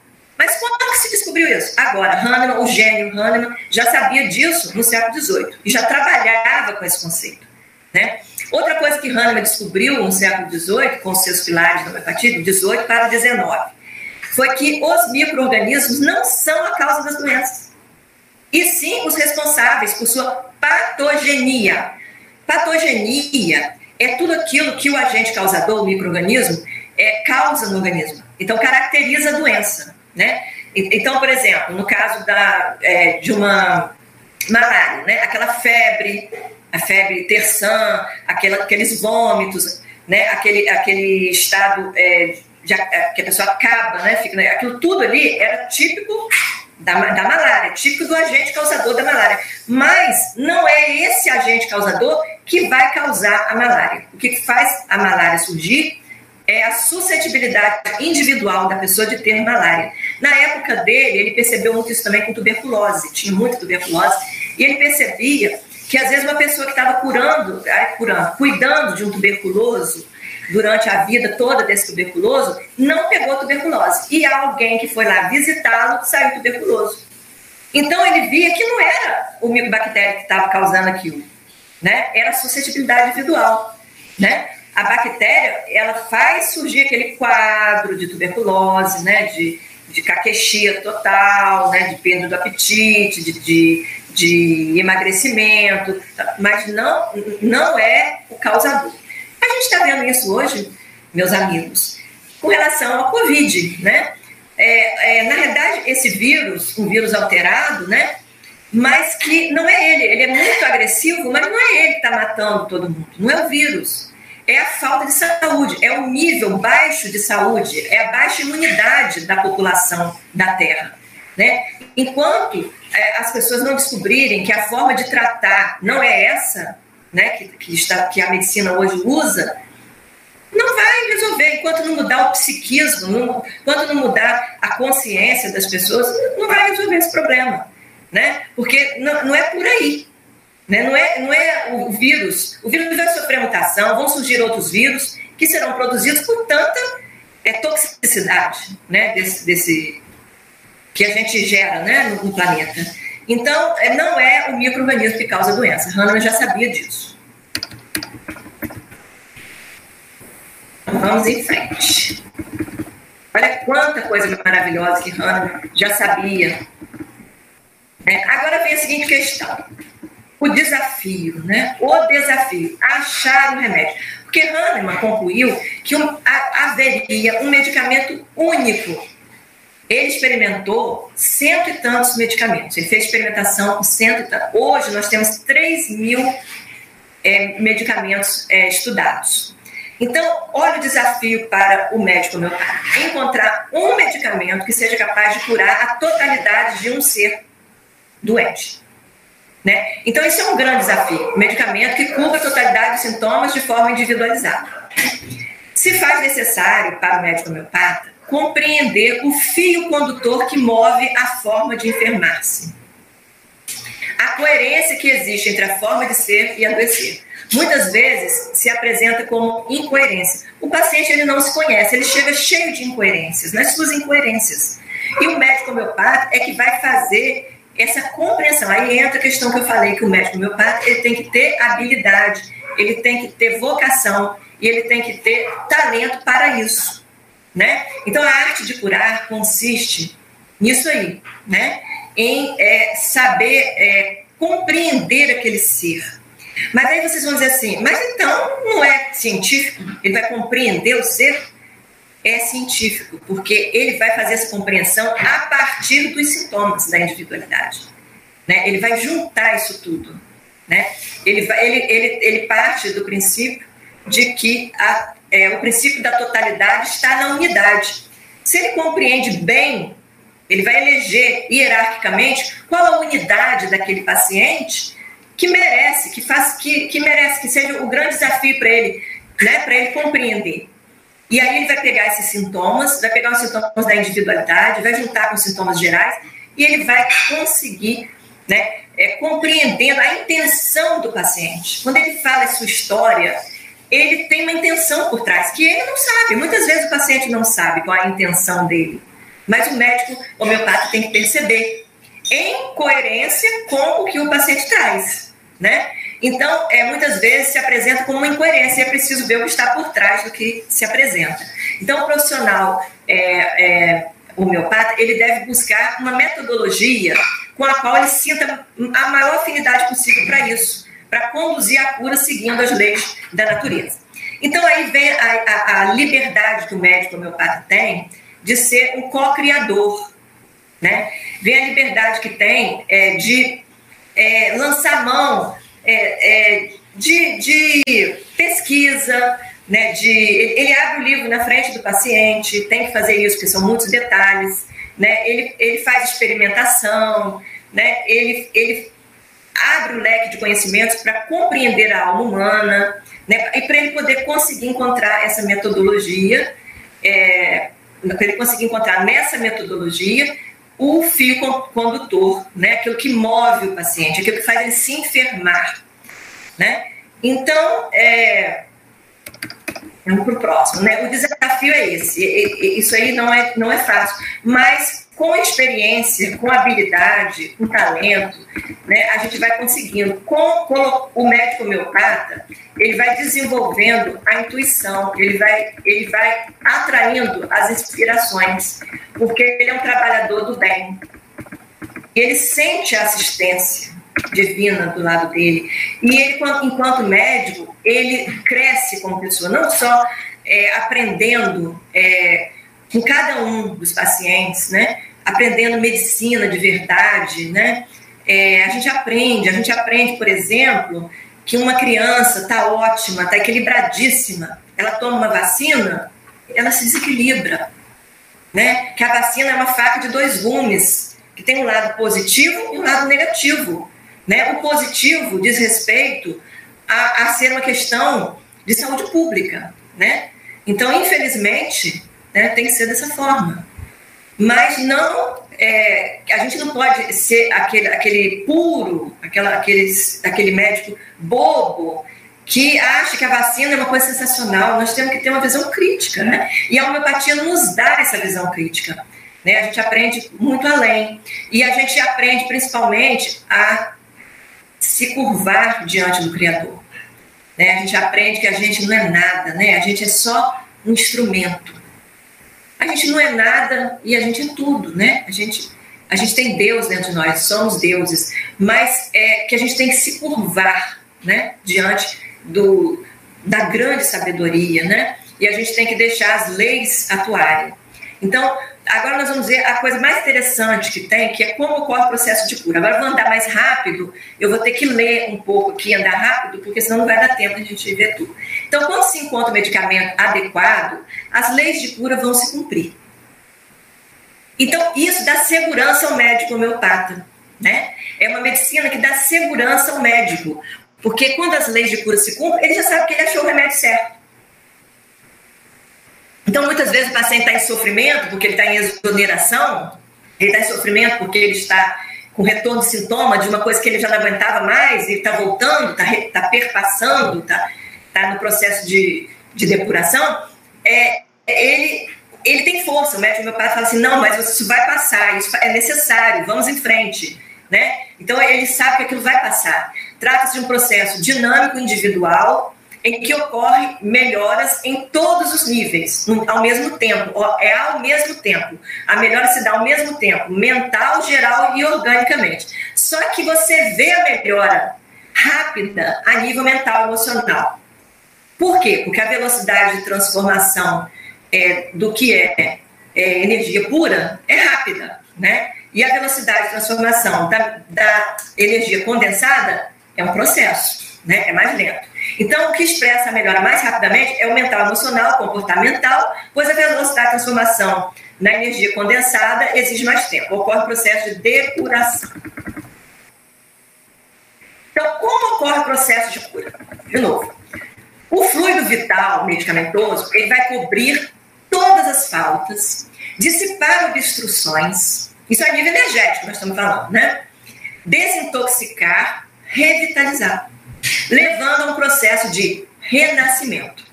Mas quando que se descobriu isso? Agora, Hahnemann, o gênio Hahnemann, já sabia disso no século XVIII e já trabalhava com esse conceito. Né? Outra coisa que Hahnemann descobriu no século XVIII, com seus pilares da homeopatia, do XVIII para o XIX, foi que os micro-organismos não são a causa das doenças, e sim os responsáveis por sua patogenia. Patogenia é tudo aquilo que o agente causador, o microorganismo, é, causa no organismo. Então, caracteriza a doença, né? Então, por exemplo, no caso da, é, de uma malária, né? Aquela febre, a febre terçã, aquela, aqueles vômitos, né? Aquele, aquele estado é, de, é, que a pessoa acaba, né? Fica, né? Aquilo tudo ali era típico da, da malária, típico do agente causador da malária. Mas não é esse agente causador que vai causar a malária. O que faz a malária surgir é a suscetibilidade individual da pessoa de ter malária. Na época dele, ele percebeu muito isso também com tuberculose, tinha muita tuberculose, e ele percebia que às vezes uma pessoa que estava curando, curando, cuidando de um tuberculoso durante a vida toda desse tuberculoso, não pegou tuberculose. E alguém que foi lá visitá-lo saiu tuberculoso. Então ele via que não era o micobactéria que estava causando aquilo, né? Era a suscetibilidade individual, né? A bactéria, ela faz surgir aquele quadro de tuberculose, né? De, de caquexia total, né, de perda do apetite, de, de, de emagrecimento, mas não, não é o causador. A gente está vendo isso hoje, meus amigos, com relação ao Covid, né? É, é, na verdade, esse vírus, um vírus alterado, né? Mas que não é ele, ele é muito agressivo, mas não é ele que está matando todo mundo, não é o vírus é a falta de saúde, é o nível baixo de saúde, é a baixa imunidade da população da Terra. Né? Enquanto é, as pessoas não descobrirem que a forma de tratar não é essa, né, que, que, está, que a medicina hoje usa, não vai resolver. Enquanto não mudar o psiquismo, não, enquanto não mudar a consciência das pessoas, não vai resolver esse problema. Né? Porque não, não é por aí. Né? Não, é, não é o vírus. O vírus vai sofrer mutação, vão surgir outros vírus que serão produzidos por tanta é, toxicidade né? desse, desse que a gente gera né? no, no planeta. Então, é, não é o microorganismo que causa a doença. Hahnemann já sabia disso. Vamos em frente. Olha quanta coisa maravilhosa que Hahnemann já sabia. É, agora vem a seguinte questão o desafio, né? O desafio, achar o remédio. Porque Hahnemann concluiu que um, a, haveria um medicamento único. Ele experimentou cento e tantos medicamentos. Ele fez experimentação com cento e tantos. Hoje nós temos 3 mil é, medicamentos é, estudados. Então, olha o desafio para o médico homeopata: encontrar um medicamento que seja capaz de curar a totalidade de um ser doente. Né? Então, isso é um grande desafio. medicamento que cubra a totalidade dos sintomas de forma individualizada. Se faz necessário para o médico homeopata compreender o fio condutor que move a forma de enfermar-se. A coerência que existe entre a forma de ser e adoecer. Muitas vezes se apresenta como incoerência. O paciente ele não se conhece, ele chega cheio de incoerências, nas suas incoerências. E o médico homeopata é que vai fazer essa compreensão. Aí entra a questão que eu falei, que o médico homeopata ele tem que ter habilidade, ele tem que ter vocação e ele tem que ter talento para isso. Né? Então, a arte de curar consiste nisso aí, né? em é, saber é, compreender aquele ser. Mas aí vocês vão dizer assim, mas então não é científico? Ele vai compreender o ser? É científico, porque ele vai fazer essa compreensão a partir dos sintomas da individualidade. Né? Ele vai juntar isso tudo. Né? Ele, vai, ele, ele, ele parte do princípio de que a, é, o princípio da totalidade está na unidade. Se ele compreende bem, ele vai eleger hierarquicamente qual a unidade daquele paciente que merece, que faz, que, que merece, que seja o grande desafio para ele, né, para ele compreender. E aí ele vai pegar esses sintomas, vai pegar os sintomas da individualidade, vai juntar com os sintomas gerais e ele vai conseguir, né, é, compreendendo a intenção do paciente. Quando ele fala sua história, ele tem uma intenção por trás que ele não sabe. Muitas vezes o paciente não sabe qual é a intenção dele, mas o médico homeopata tem que perceber em coerência com o que o paciente traz, né? Então, é, muitas vezes se apresenta como uma incoerência e é preciso ver o que está por trás do que se apresenta. Então, o profissional é, é, homeopata, ele deve buscar uma metodologia com a qual ele sinta a maior afinidade possível para isso, para conduzir a cura seguindo as leis da natureza. Então, aí vem a, a, a liberdade que o médico homeopata tem de ser um co-criador, né? Vem a liberdade que tem é, de é, lançar mão é, é, de, de, pesquisa, né, de, ele abre o livro na frente do paciente, tem que fazer isso, porque são muitos detalhes, né, ele, ele faz experimentação, né, ele, ele abre o leque de conhecimentos para compreender a alma humana, né, e para ele poder conseguir encontrar essa metodologia, é, para ele conseguir encontrar nessa metodologia o fio condutor, né? aquilo que move o paciente, aquilo que faz ele se enfermar. Né? Então, é, vamos para o próximo. Né? O desafio é esse. Isso aí não é, não é fácil, mas com experiência, com habilidade, com talento, né, a gente vai conseguindo. Com, com o médico homeopata, ele vai desenvolvendo a intuição, ele vai, ele vai atraindo as inspirações, porque ele é um trabalhador do bem. Ele sente a assistência divina do lado dele. E ele, enquanto médico, ele cresce como pessoa, não só é, aprendendo é, com cada um dos pacientes, né? aprendendo medicina de verdade. Né? É, a gente aprende, a gente aprende, por exemplo, que uma criança está ótima, está equilibradíssima, ela toma uma vacina, ela se desequilibra. Né? Que a vacina é uma faca de dois gumes, que tem um lado positivo e um lado negativo. Né? O positivo diz respeito a, a ser uma questão de saúde pública. Né? Então, infelizmente, né, tem que ser dessa forma. Mas não, é, a gente não pode ser aquele, aquele puro, aquela, aqueles, aquele médico bobo que acha que a vacina é uma coisa sensacional. Nós temos que ter uma visão crítica, né? E a homeopatia nos dá essa visão crítica. Né? A gente aprende muito além. E a gente aprende principalmente a se curvar diante do Criador. Né? A gente aprende que a gente não é nada, né? a gente é só um instrumento. A gente não é nada e a gente é tudo, né? A gente, a gente tem Deus dentro de nós, somos deuses, mas é que a gente tem que se curvar né? diante do, da grande sabedoria, né? E a gente tem que deixar as leis atuarem. Então, Agora nós vamos ver a coisa mais interessante que tem, que é como ocorre o processo de cura. Agora eu vou andar mais rápido, eu vou ter que ler um pouco aqui, andar rápido, porque senão não vai dar tempo de a gente ver tudo. Então, quando se encontra o medicamento adequado, as leis de cura vão se cumprir. Então, isso dá segurança ao médico homeopata. Né? É uma medicina que dá segurança ao médico. Porque quando as leis de cura se cumprem, ele já sabe que ele achou o remédio certo. Então, muitas vezes o paciente está em sofrimento porque ele está em exoneração, ele está em sofrimento porque ele está com retorno de sintoma de uma coisa que ele já não aguentava mais, e está voltando, está tá perpassando, está tá no processo de, de depuração, é, ele, ele tem força. O médico meu pai fala assim: não, mas isso vai passar, isso é necessário, vamos em frente. Né? Então ele sabe que aquilo vai passar. Trata-se de um processo dinâmico, individual, em que ocorre melhoras em todos os níveis, ao mesmo tempo. É ao mesmo tempo. A melhora se dá ao mesmo tempo, mental, geral e organicamente. Só que você vê a melhora rápida a nível mental e emocional. Por quê? Porque a velocidade de transformação é, do que é, é, energia pura é rápida, né? E a velocidade de transformação da, da energia condensada é um processo, né? É mais lento. Então, o que expressa a melhora mais rapidamente é o mental, emocional, comportamental, pois a velocidade de transformação na energia condensada exige mais tempo. Ocorre o processo de depuração. Então, como ocorre o processo de cura? De novo, o fluido vital medicamentoso ele vai cobrir todas as faltas, dissipar obstruções, isso é a nível energético, nós estamos falando, né? Desintoxicar, revitalizar levando a um processo de renascimento.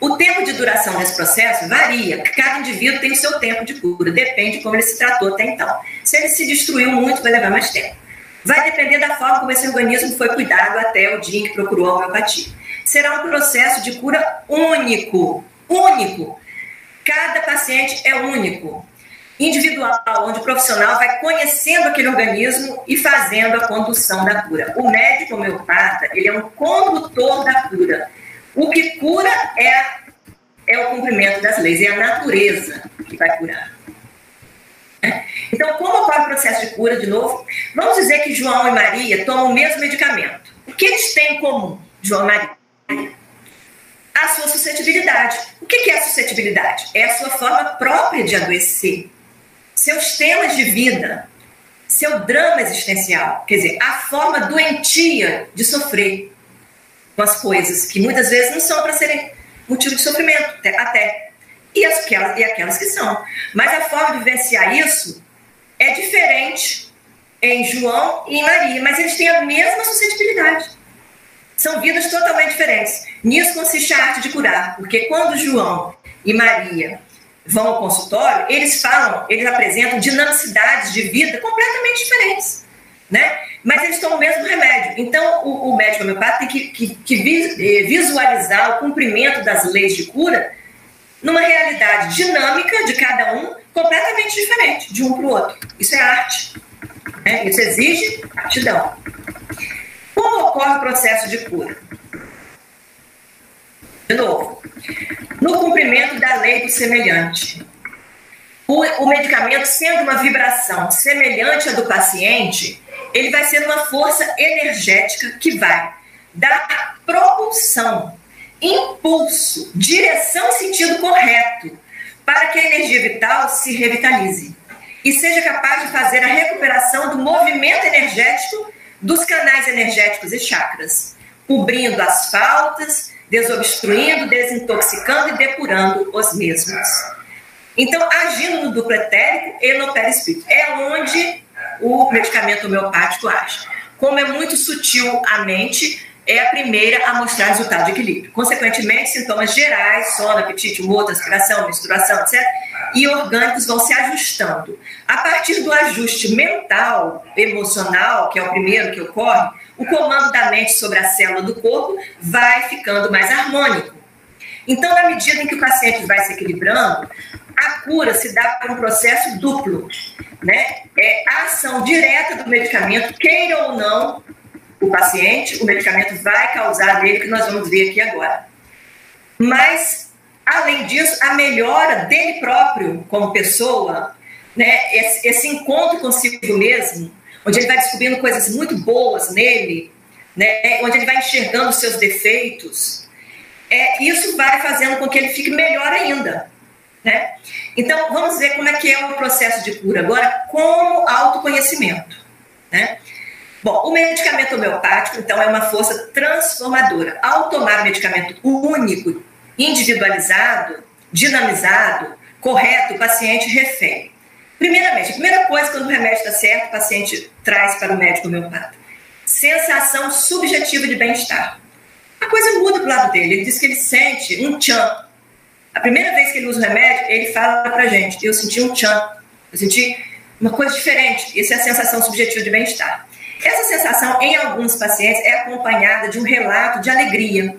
O tempo de duração desse processo varia, cada indivíduo tem o seu tempo de cura, depende de como ele se tratou até então. Se ele se destruiu muito, vai levar mais tempo. Vai depender da forma como esse organismo foi cuidado até o dia em que procurou a homeopatia. Será um processo de cura único, único. Cada paciente é único individual, onde o profissional vai conhecendo aquele organismo e fazendo a condução da cura. O médico homeopata, ele é um condutor da cura. O que cura é, é o cumprimento das leis, é a natureza que vai curar. Então, como ocorre o processo de cura, de novo? Vamos dizer que João e Maria tomam o mesmo medicamento. O que eles têm em comum, João e Maria? A sua suscetibilidade. O que é a suscetibilidade? É a sua forma própria de adoecer seus temas de vida, seu drama existencial, quer dizer, a forma doentia de sofrer com as coisas que muitas vezes não são para serem motivo de sofrimento, até. E, as, aquelas, e aquelas que são. Mas a forma de vivenciar isso é diferente em João e em Maria, mas eles têm a mesma suscetibilidade. São vidas totalmente diferentes. Nisso consiste a arte de curar, porque quando João e Maria vão ao consultório, eles falam, eles apresentam dinamicidades de vida completamente diferentes, né? Mas eles tomam o mesmo remédio. Então, o, o médico homeopata tem que, que, que eh, visualizar o cumprimento das leis de cura numa realidade dinâmica de cada um, completamente diferente de um para o outro. Isso é arte. Né? Isso exige aptidão. Como ocorre o processo de cura? Novo, no cumprimento da lei do semelhante. O, o medicamento, sendo uma vibração semelhante à do paciente, ele vai ser uma força energética que vai dar propulsão, impulso, direção e sentido correto para que a energia vital se revitalize e seja capaz de fazer a recuperação do movimento energético dos canais energéticos e chakras, cobrindo as faltas, desobstruindo, desintoxicando e depurando os mesmos. Então, agindo no duplo etérico e no perispírito, é onde o medicamento homeopático age. Como é muito sutil a mente, é a primeira a mostrar resultado de equilíbrio. Consequentemente, sintomas gerais, sono, apetite, humor, transpiração, menstruação, etc., e orgânicos vão se ajustando. A partir do ajuste mental, emocional, que é o primeiro que ocorre, o comando da mente sobre a célula do corpo vai ficando mais harmônico. Então, na medida em que o paciente vai se equilibrando, a cura se dá por um processo duplo, né? É a ação direta do medicamento, queira ou não o paciente, o medicamento vai causar nele, que nós vamos ver aqui agora. Mas, além disso, a melhora dele próprio como pessoa, né? Esse, esse encontro consigo mesmo, onde ele vai descobrindo coisas muito boas nele, né? Onde ele vai enxergando seus defeitos, é, isso vai fazendo com que ele fique melhor ainda. Né? Então, vamos ver como é que é o processo de cura agora como autoconhecimento. Né? Bom, o medicamento homeopático, então, é uma força transformadora. Ao tomar medicamento único, individualizado, dinamizado, correto, o paciente refere. Primeiramente, a primeira coisa, quando o remédio está certo, o paciente traz para o médico homeopata. Sensação subjetiva de bem-estar. A coisa muda para o lado dele. Ele diz que ele sente um tchan, a primeira vez que ele usa o remédio, ele fala pra gente: eu senti um tchan, eu senti uma coisa diferente. Isso é a sensação subjetiva de bem-estar. Essa sensação, em alguns pacientes, é acompanhada de um relato de alegria.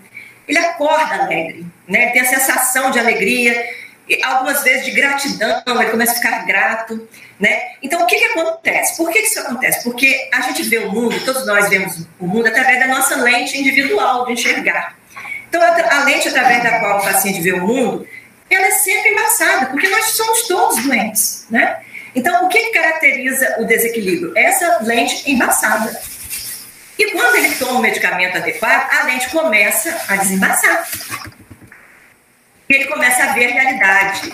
Ele acorda alegre, né? Ele tem a sensação de alegria, algumas vezes de gratidão, ele começa a ficar grato, né? Então, o que, que acontece? Por que isso acontece? Porque a gente vê o mundo, todos nós vemos o mundo através da nossa lente individual de enxergar. Então, a lente através da qual o paciente vê o mundo, ela é sempre embaçada, porque nós somos todos doentes, né? Então, o que caracteriza o desequilíbrio? Essa lente embaçada. E quando ele toma o medicamento adequado, a lente começa a desembaçar. E ele começa a ver a realidade.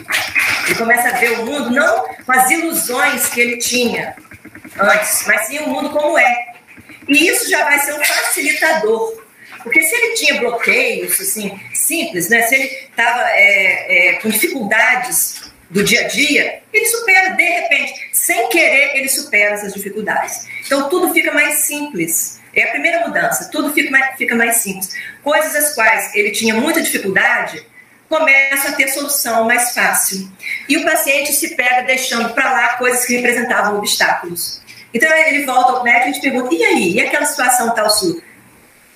Ele começa a ver o mundo não com as ilusões que ele tinha antes, mas sim o mundo como é. E isso já vai ser um facilitador porque se ele tinha bloqueios, assim, simples, né? Se ele estava é, é, com dificuldades do dia a dia, ele supera, de repente, sem querer, ele supera essas dificuldades. Então, tudo fica mais simples. É a primeira mudança, tudo fica mais, fica mais simples. Coisas as quais ele tinha muita dificuldade, começam a ter solução mais fácil. E o paciente se pega deixando para lá coisas que representavam obstáculos. Então ele volta ao médico e gente pergunta: e aí? E aquela situação tal sua?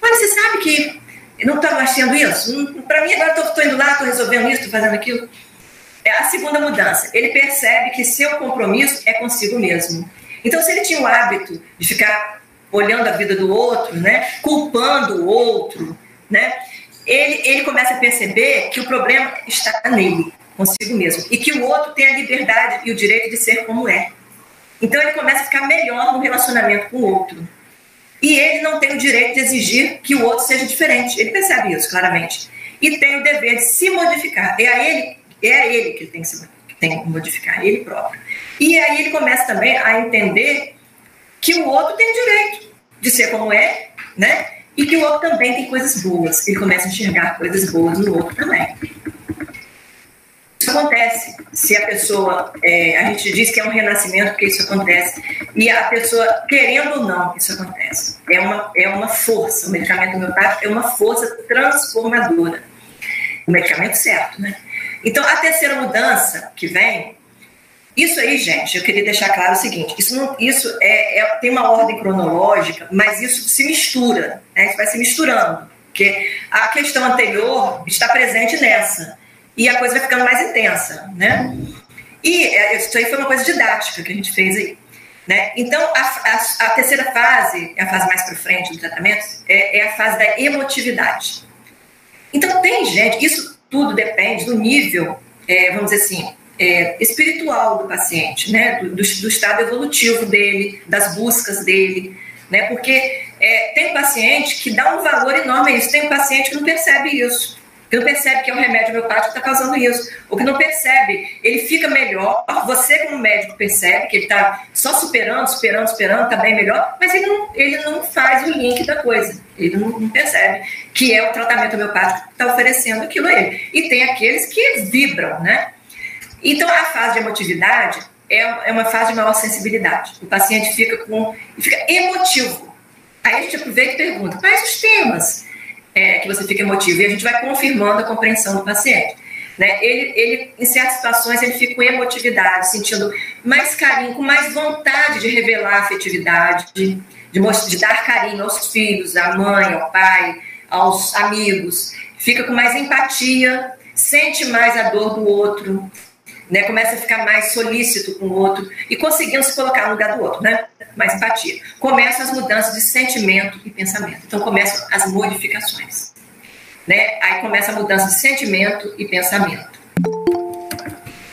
Olha, você sabe que eu não estava achando isso? Para mim, agora estou indo lá, estou resolvendo isso, estou fazendo aquilo. É a segunda mudança. Ele percebe que seu compromisso é consigo mesmo. Então, se ele tinha o hábito de ficar olhando a vida do outro, né, culpando o outro, né, ele, ele começa a perceber que o problema está nele, consigo mesmo, e que o outro tem a liberdade e o direito de ser como é. Então, ele começa a ficar melhor no relacionamento com o outro. E ele não tem o direito de exigir que o outro seja diferente. Ele percebe isso claramente. E tem o dever de se modificar. É a ele, é a ele que tem que, se, que tem que modificar, ele próprio. E aí ele começa também a entender que o outro tem direito de ser como é, né? E que o outro também tem coisas boas. Ele começa a enxergar coisas boas no outro também. Isso acontece se a pessoa, é, a gente diz que é um renascimento porque isso acontece, e a pessoa, querendo ou não, isso acontece. É uma, é uma força, o medicamento homeopático é uma força transformadora. O medicamento certo, né? Então, a terceira mudança que vem, isso aí, gente, eu queria deixar claro o seguinte: isso, não, isso é, é tem uma ordem cronológica, mas isso se mistura, né? Isso vai se misturando, porque a questão anterior está presente nessa e a coisa vai ficando mais intensa, né? E é, isso aí foi uma coisa didática que a gente fez aí. Né? Então, a, a, a terceira fase, é a fase mais para frente do tratamento, é, é, a fase da emotividade. Então, tem gente, isso tudo depende do nível, é, vamos dizer assim, é, espiritual do paciente, né? Do, do, do, estado evolutivo dele, das buscas dele, né? Porque é, tem paciente que dá um valor enorme a isso, tem paciente que não percebe isso que não percebe que é um remédio homeopático que está causando isso, ou que não percebe, ele fica melhor, você como médico percebe que ele está só superando, superando, superando, está bem melhor, mas ele não, ele não faz o link da coisa, ele não, não percebe que é o tratamento homeopático que está oferecendo aquilo a ele. E tem aqueles que vibram, né? Então a fase de emotividade é, é uma fase de maior sensibilidade. O paciente fica com fica emotivo. Aí a gente aproveita e pergunta: quais os temas? é, que você fica emotivo. E a gente vai confirmando a compreensão do paciente. Né? Ele, ele, em certas situações, ele fica com emotividade, sentindo mais carinho, com mais vontade de revelar afetividade, de, de, de dar carinho aos filhos, à mãe, ao pai, aos amigos. Fica com mais empatia, sente mais a dor do outro, né? Começa a ficar mais solícito com o outro e conseguindo se colocar no lugar do outro, né? Mais empatia. Começam as mudanças de sentimento e pensamento. Então começam as modificações, né? Aí começa a mudança de sentimento e pensamento.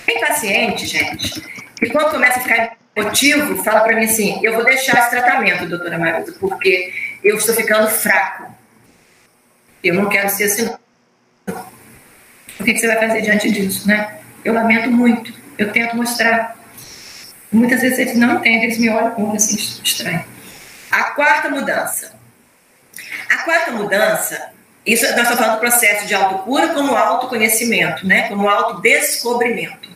Tem paciente, gente, que quando começa a ficar emotivo, fala para mim assim: eu vou deixar esse tratamento, doutora Maruta, porque eu estou ficando fraco. Eu não quero ser assim. O que você vai fazer diante disso, né? Eu lamento muito. Eu tento mostrar. Muitas vezes eles não entendem, eles me olham como assim estranho. A quarta mudança. A quarta mudança, isso nós estamos falando do processo de autocura como autoconhecimento, né? como autodescobrimento.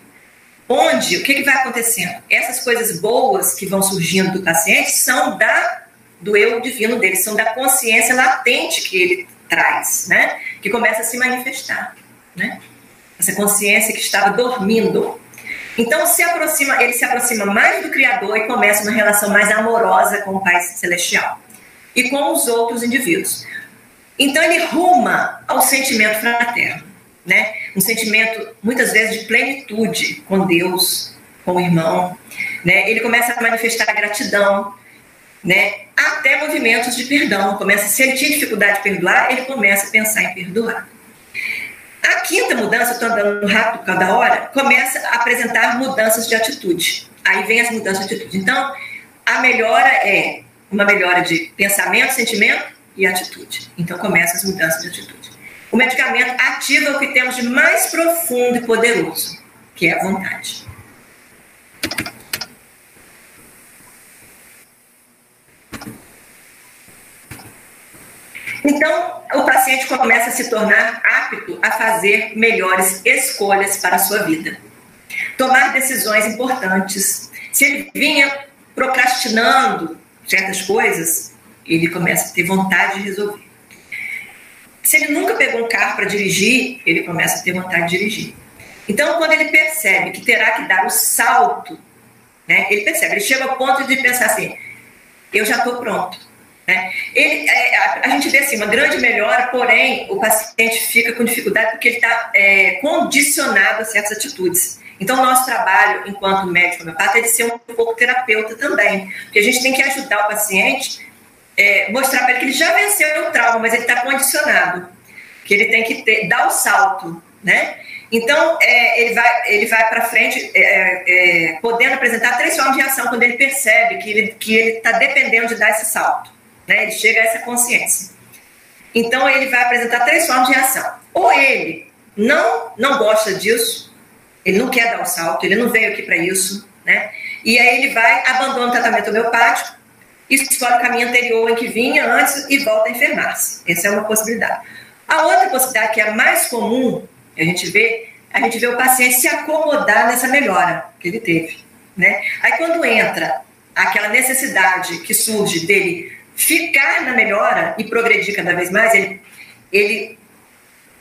Onde, o que, que vai acontecendo? Essas coisas boas que vão surgindo do paciente são da do eu divino dele, são da consciência latente que ele traz, né? Que começa a se manifestar, né? Essa consciência que estava dormindo. Então se aproxima, ele se aproxima mais do Criador e começa uma relação mais amorosa com o Pai Celestial e com os outros indivíduos. Então ele ruma ao sentimento fraterno, né? Um sentimento muitas vezes de plenitude com Deus, com o irmão, né? Ele começa a manifestar gratidão, né? Até movimentos de perdão. Começa, se ele tinha dificuldade de perdoar, ele começa a pensar em perdoar. A quinta mudança, estou andando rápido cada hora, começa a apresentar mudanças de atitude. Aí vem as mudanças de atitude. Então, a melhora é uma melhora de pensamento, sentimento e atitude. Então, começa as mudanças de atitude. O medicamento ativa o que temos de mais profundo e poderoso, que é a vontade. Então, o paciente começa a se tornar apto a fazer melhores escolhas para a sua vida. Tomar decisões importantes. Se ele vinha procrastinando certas coisas, ele começa a ter vontade de resolver. Se ele nunca pegou um carro para dirigir, ele começa a ter vontade de dirigir. Então, quando ele percebe que terá que dar o salto, né, ele percebe, ele chega ao ponto de pensar assim: eu já estou pronto né? Ele, é, a, a, gente vê assim, uma grande melhora, porém o paciente fica com dificuldade porque ele está é, condicionado a certas atitudes. Então, nosso trabalho enquanto médico homeopata é de ser um pouco terapeuta também, porque a gente tem que ajudar o paciente, é, mostrar para ele que ele já venceu o trauma, mas ele está condicionado, que ele tem que ter, dar o salto, né? Então, é, ele vai, ele vai para frente, é, é, podendo apresentar três formas de ação quando ele percebe que ele que ele está dependendo de dar esse salto. Né? Ele chega a essa consciência. Então ele vai apresentar três formas de reação. Ou ele não não gosta disso, ele não quer dar o salto, ele não veio aqui para isso, né? E aí ele vai abandona o tratamento homeopático, escolhe o caminho anterior em que vinha antes e volta a enfermar-se. Essa é uma possibilidade. A outra possibilidade que é mais comum, a gente vê, a gente vê o paciente se acomodar nessa melhora que ele teve, né? Aí quando entra aquela necessidade que surge dele ficar na melhora e progredir cada vez mais, ele, ele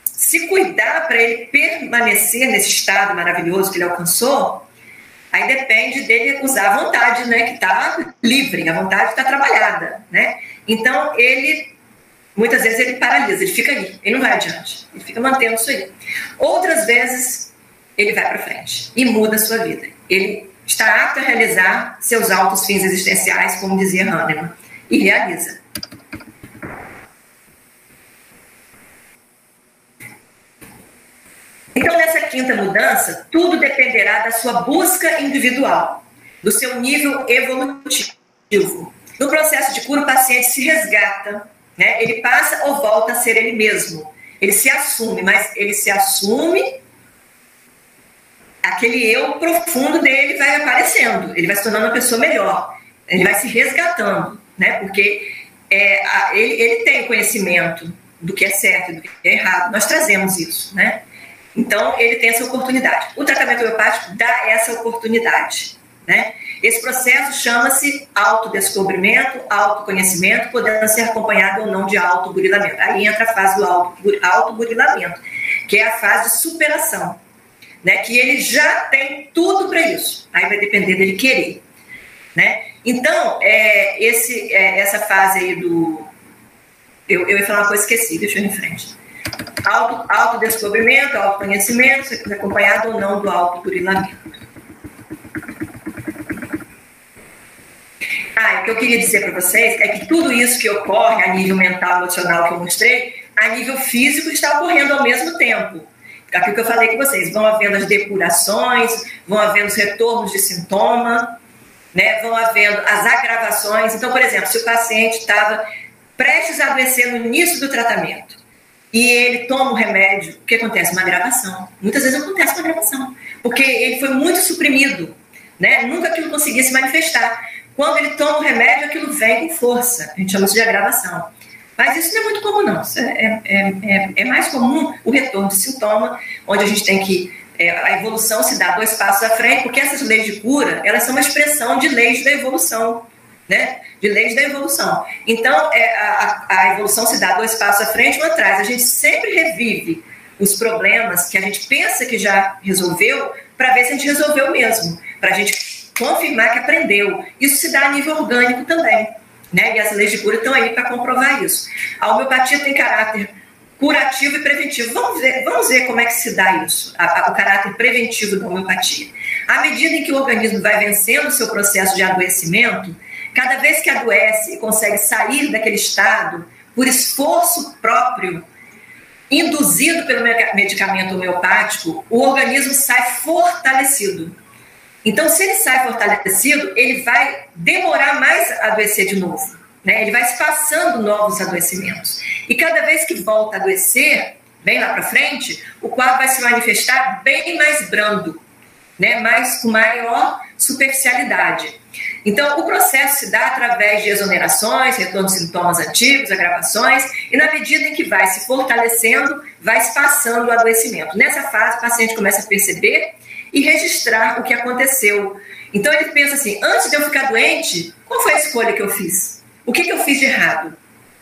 se cuidar para ele permanecer nesse estado maravilhoso que ele alcançou, aí depende dele usar a vontade, né, que está livre, a vontade está trabalhada, né? Então ele muitas vezes ele paralisa, ele fica ali, ele não vai adiante, ele fica mantendo isso aí. Outras vezes ele vai para frente e muda a sua vida. Ele está apto a realizar seus altos fins existenciais, como dizia Hahnemann, e realiza. Então, nessa quinta mudança, tudo dependerá da sua busca individual, do seu nível evolutivo. No processo de cura, o paciente se resgata, né? ele passa ou volta a ser ele mesmo. Ele se assume, mas ele se assume, aquele eu profundo dele vai aparecendo, ele vai se tornando uma pessoa melhor, ele vai se resgatando, né? porque é, a, ele, ele tem conhecimento do que é certo e do que é errado, nós trazemos isso, né? Então, ele tem essa oportunidade. O tratamento homeopático dá essa oportunidade. Né? Esse processo chama-se autodescobrimento, autoconhecimento, podendo ser acompanhado ou não de autoburilamento. Aí entra a fase do autoburilamento, que é a fase de superação, né? que ele já tem tudo para isso. Aí vai depender dele querer. Né? Então, é, esse, é, essa fase aí do. Eu, eu ia falar uma coisa, esqueci, deixa eu ir em frente Auto, autodescobrimento, autoconhecimento, acompanhado ou não do autoburilamento. Ah, o que eu queria dizer para vocês é que tudo isso que ocorre a nível mental, emocional que eu mostrei, a nível físico está ocorrendo ao mesmo tempo. Aquilo que eu falei com vocês, vão havendo as depurações, vão havendo os retornos de sintoma, né, vão havendo as agravações. Então, por exemplo, se o paciente estava prestes a adoecer no início do tratamento, e ele toma o remédio, o que acontece? Uma agravação. Muitas vezes acontece uma agravação, porque ele foi muito suprimido, né? Nunca aquilo conseguia se manifestar. Quando ele toma o remédio, aquilo vem com força. A gente chama isso de agravação. Mas isso não é muito comum, não. É, é, é, é, mais comum o retorno de sintoma, onde a gente tem que. É, a evolução se dá dois passos à frente, porque essas leis de cura, elas são uma expressão de leis da evolução né? de leis da evolução. Então, é, a, a evolução se dá dois passos à frente um atrás. A gente sempre revive os problemas que a gente pensa que já resolveu, para ver se a gente resolveu mesmo, para a gente confirmar que aprendeu. Isso se dá a nível orgânico também. Né? E as leis de cura estão aí para comprovar isso. A homeopatia tem caráter curativo e preventivo. Vamos ver, vamos ver como é que se dá isso, a, a, o caráter preventivo da homeopatia. À medida em que o organismo vai vencendo o seu processo de adoecimento, Cada vez que adoece e consegue sair daquele estado por esforço próprio, induzido pelo medicamento homeopático, o organismo sai fortalecido. Então, se ele sai fortalecido, ele vai demorar mais a adoecer de novo. Né? Ele vai passando novos adoecimentos. E cada vez que volta a adoecer, bem lá para frente, o quadro vai se manifestar bem mais brando, né? mais com maior superficialidade. Então, o processo se dá através de exonerações, retorno de sintomas antigos, agravações, e na medida em que vai se fortalecendo, vai se passando o adoecimento. Nessa fase, o paciente começa a perceber e registrar o que aconteceu. Então, ele pensa assim: antes de eu ficar doente, qual foi a escolha que eu fiz? O que, que eu fiz de errado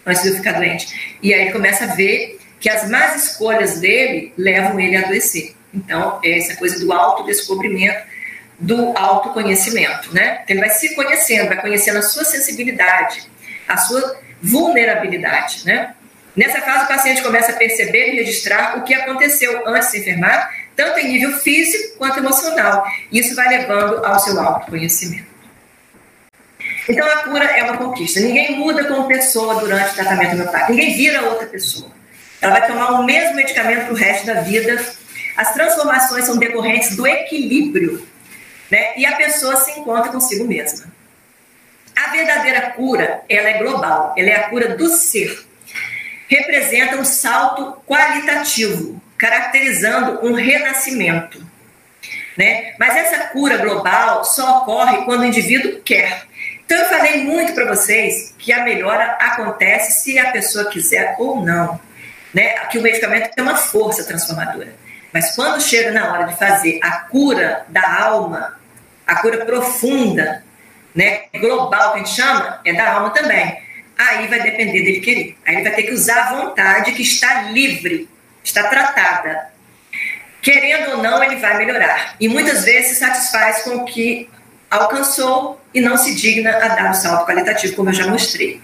antes de eu ficar doente? E aí ele começa a ver que as más escolhas dele levam ele a adoecer. Então, é essa coisa do autodescobrimento do autoconhecimento, né? Ele vai se conhecendo, vai conhecendo a sua sensibilidade, a sua vulnerabilidade, né? Nessa fase, o paciente começa a perceber e registrar o que aconteceu antes de se enfermar, tanto em nível físico quanto emocional. Isso vai levando ao seu autoconhecimento. Então, a cura é uma conquista. Ninguém muda como pessoa durante o tratamento homeopático. Ninguém vira outra pessoa. Ela vai tomar o mesmo medicamento para o resto da vida. As transformações são decorrentes do equilíbrio né? E a pessoa se encontra consigo mesma. A verdadeira cura, ela é global, ela é a cura do ser. Representa um salto qualitativo, caracterizando um renascimento. Né? Mas essa cura global só ocorre quando o indivíduo quer. Então eu falei muito para vocês que a melhora acontece se a pessoa quiser ou não. Né? Que o medicamento tem uma força transformadora. Mas quando chega na hora de fazer a cura da alma, a cura profunda, né, global que a gente chama, é da alma também. Aí vai depender dele querer. Aí ele vai ter que usar a vontade que está livre. está tratada. Querendo ou não, ele vai melhorar. E muitas vezes se satisfaz com o que alcançou e não se digna a dar o salto qualitativo, como eu já mostrei.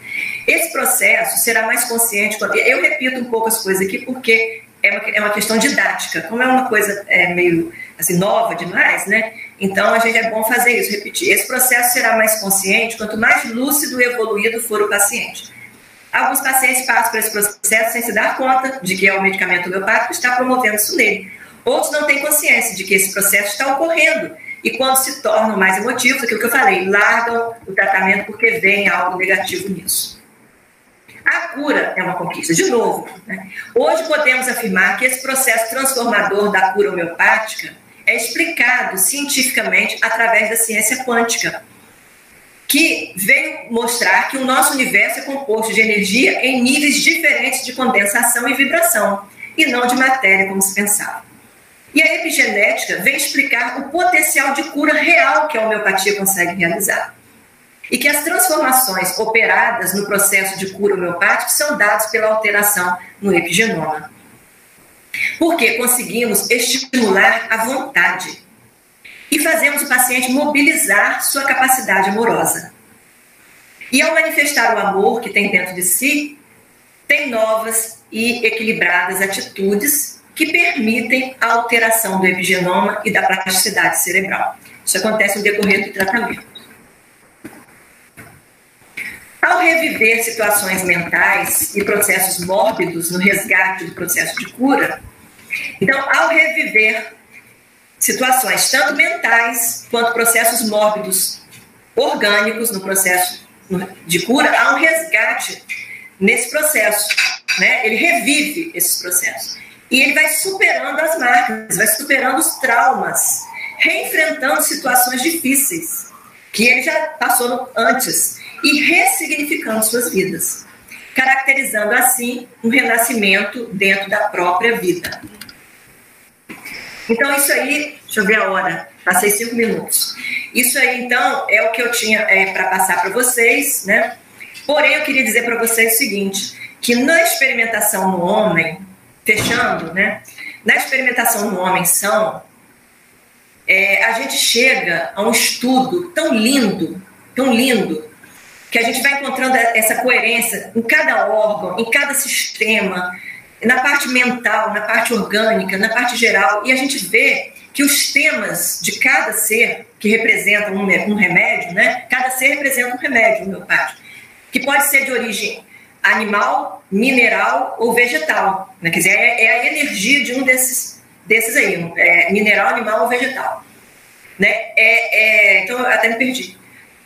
Esse processo será mais consciente. Eu repito um pouco as coisas aqui porque é uma, é uma questão didática. Como é uma coisa é, meio assim, nova demais, né? Então a gente é bom fazer isso, repetir. Esse processo será mais consciente quanto mais lúcido e evoluído for o paciente. Alguns pacientes passam por esse processo sem se dar conta de que é o medicamento homeopático está promovendo isso nele. Outros não têm consciência de que esse processo está ocorrendo. E quando se tornam mais emotivos, aquilo que eu falei, largam o tratamento porque vem algo negativo nisso. A cura é uma conquista, de novo. Né? Hoje podemos afirmar que esse processo transformador da cura homeopática é explicado cientificamente através da ciência quântica, que veio mostrar que o nosso universo é composto de energia em níveis diferentes de condensação e vibração, e não de matéria como se pensava. E a epigenética vem explicar o potencial de cura real que a homeopatia consegue realizar. E que as transformações operadas no processo de cura homeopático são dadas pela alteração no epigenoma. Porque conseguimos estimular a vontade e fazemos o paciente mobilizar sua capacidade amorosa. E ao manifestar o amor que tem dentro de si, tem novas e equilibradas atitudes que permitem a alteração do epigenoma e da plasticidade cerebral. Isso acontece no decorrer do tratamento. Ao reviver situações mentais e processos mórbidos no resgate do processo de cura, então, ao reviver situações tanto mentais quanto processos mórbidos orgânicos no processo de cura, há um resgate nesse processo, né? Ele revive esses processos e ele vai superando as marcas, vai superando os traumas, reenfrentando situações difíceis que ele já passou antes e ressignificando suas vidas, caracterizando assim um renascimento dentro da própria vida. Então, isso aí, deixa eu ver a hora, passei cinco minutos. Isso aí, então, é o que eu tinha é, para passar para vocês, né? Porém, eu queria dizer para vocês o seguinte: que na experimentação no homem, fechando, né? Na experimentação no homem são, é, a gente chega a um estudo tão lindo, tão lindo, que a gente vai encontrando essa coerência em cada órgão, em cada sistema, na parte mental, na parte orgânica, na parte geral, e a gente vê que os temas de cada ser que representa um, um remédio, né? Cada ser representa um remédio homeopático, que pode ser de origem animal, mineral ou vegetal. Né? Quer dizer, é, é, a energia de um desses, desses aí, é, mineral, animal ou vegetal. Né? É, é então, até me perdi.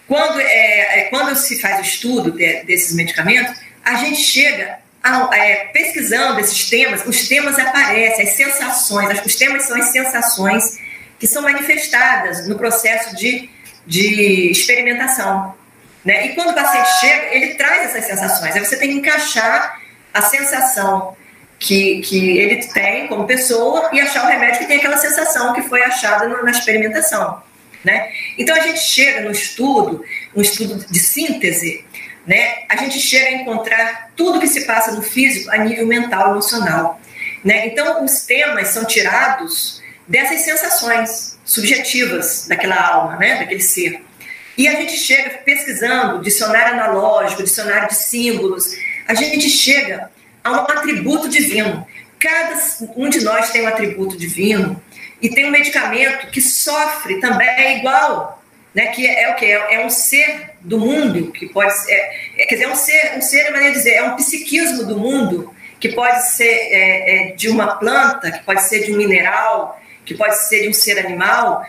Quando, é, é, quando se faz o estudo de, desses medicamentos, a gente chega é, pesquisando esses temas, os temas aparecem, as sensações, os temas são as sensações que são manifestadas no processo de, de experimentação. Né? E quando o paciente chega, ele traz essas sensações. Aí você tem que encaixar a sensação que, que ele tem como pessoa e achar o remédio que tem aquela sensação que foi achada na experimentação. Né? Então a gente chega no estudo, um estudo de síntese, né, a gente chega a encontrar tudo que se passa no físico a nível mental, emocional. Né? Então, os temas são tirados dessas sensações subjetivas daquela alma, né, daquele ser. E a gente chega pesquisando dicionário analógico, dicionário de símbolos, a gente chega a um atributo divino. Cada um de nós tem um atributo divino e tem um medicamento que sofre também é igual né, que é, é o que é, é, um ser do mundo que pode ser, é, quer dizer, é um ser, um ser, é maneira de dizer, é um psiquismo do mundo que pode ser é, é, de uma planta, que pode ser de um mineral, que pode ser de um ser animal,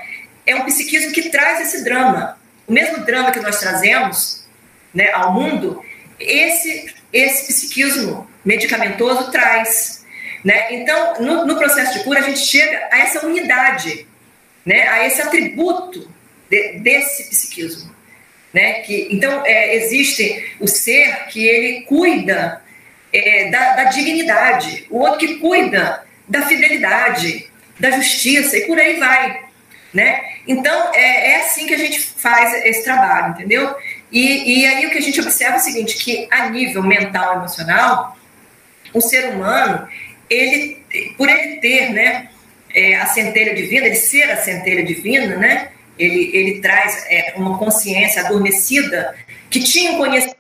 é um psiquismo que traz esse drama, o mesmo drama que nós trazemos, né, ao mundo, esse esse psiquismo medicamentoso traz, né? Então, no, no processo de cura a gente chega a essa unidade, né, a esse atributo de, desse psiquismo. Né? Que, então, é, existe o ser que ele cuida é, da, da, dignidade, o outro que cuida da fidelidade, da justiça, e por aí vai. Né? Então, é, é assim que a gente faz esse trabalho, entendeu? E, e aí o que a gente observa é o seguinte, que a nível mental e emocional, o ser humano, ele, por ele ter, né, é, a centelha divina, ele ser a centelha divina, né, ele, ele traz é, uma consciência adormecida que tinha um conhecimento,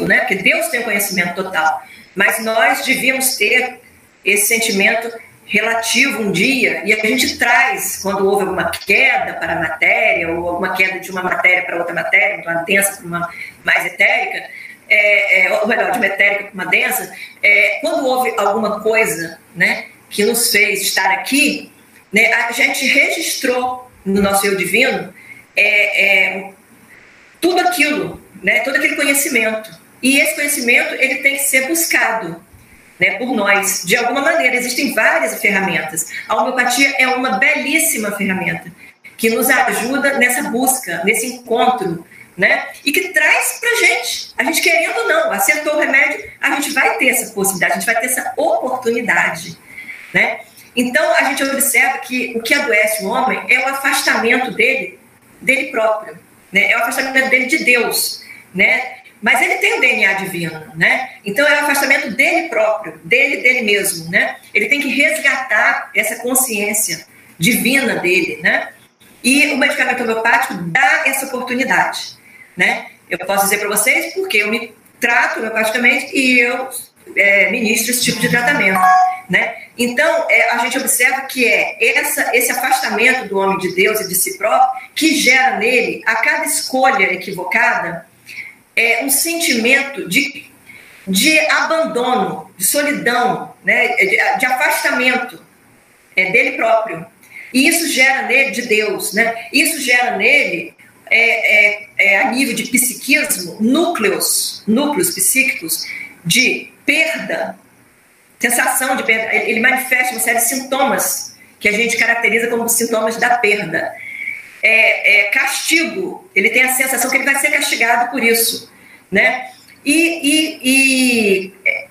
né, porque Deus tem um conhecimento total, mas nós devíamos ter esse sentimento relativo um dia, e a gente traz, quando houve alguma queda para a matéria, ou alguma queda de uma matéria para outra matéria, de uma densa para uma mais etérica, é, é, ou melhor, de uma etérica para uma densa, é, quando houve alguma coisa né, que nos fez estar aqui, né, a gente registrou no nosso eu divino é, é, tudo aquilo, né, todo aquele conhecimento. E esse conhecimento ele tem que ser buscado né, por nós. De alguma maneira, existem várias ferramentas. A homeopatia é uma belíssima ferramenta que nos ajuda nessa busca, nesse encontro, né? E que traz para gente, a gente querendo ou não, acertou o remédio, a gente vai ter essa possibilidade, a gente vai ter essa oportunidade, né? Então a gente observa que o que adoece o homem é o afastamento dele, dele próprio, né? É o afastamento dele de Deus, né? Mas ele tem o DNA divino, né? Então é o afastamento dele próprio, dele, dele mesmo, né? Ele tem que resgatar essa consciência divina dele, né? E o medicamento homeopático dá essa oportunidade, né? Eu posso dizer para vocês porque eu me trato homeopaticamente e eu é, ministro esse tipo de tratamento, né? Então, é, a gente observa que é essa, esse afastamento do homem de Deus e de si próprio que gera nele, a cada escolha equivocada, é, um sentimento de, de abandono, de solidão, né, de, de afastamento é, dele próprio. E isso gera nele, de Deus, né? Isso gera nele, é, é, é, a nível de psiquismo, núcleos, núcleos psíquicos de perda, sensação de perda. Ele manifesta uma série de sintomas que a gente caracteriza como sintomas da perda é, é, castigo, ele tem a sensação que ele vai ser castigado por isso, né? E, e, e é,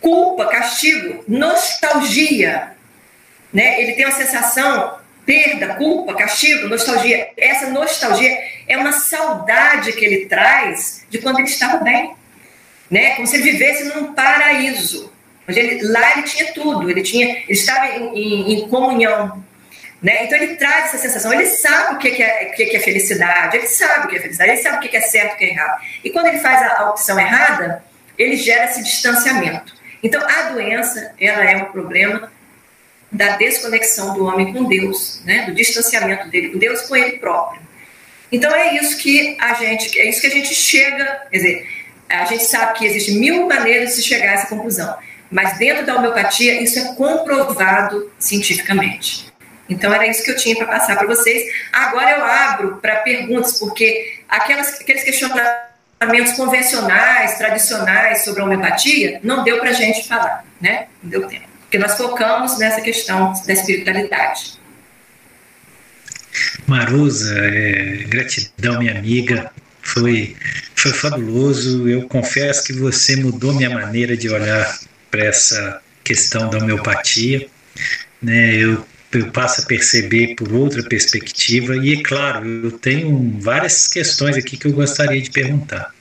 culpa, castigo, nostalgia, né? Ele tem uma sensação, perda, culpa, castigo, nostalgia. Essa nostalgia é uma saudade que ele traz de quando ele estava bem, né? Como se ele vivesse num paraíso. Onde ele, lá ele tinha tudo, ele tinha, ele estava em, em, em comunhão né? Então ele traz essa sensação, ele sabe o que é, o que é felicidade, ele sabe o que é felicidade, ele sabe o que é certo o que é errado. E quando ele faz a, a opção errada, ele gera esse distanciamento. Então a doença, ela é um problema da desconexão do homem com Deus, né? do distanciamento dele com Deus, com ele próprio. Então é isso que a gente, é isso que a gente chega, quer dizer, a gente sabe que existem mil maneiras de chegar a essa conclusão, mas dentro da homeopatia isso é comprovado cientificamente. Então era isso que eu tinha para passar para vocês. Agora eu abro para perguntas, porque aquelas, aqueles questionamentos convencionais, tradicionais sobre a homeopatia, não deu para a gente falar, né? Não deu tempo. Porque nós focamos nessa questão da espiritualidade. Marusa, é, gratidão, minha amiga. Foi, foi fabuloso. Eu confesso que você mudou minha maneira de olhar para essa questão da homeopatia. Né, eu eu passo a perceber por outra perspectiva. E é claro, eu tenho várias questões aqui que eu gostaria de perguntar.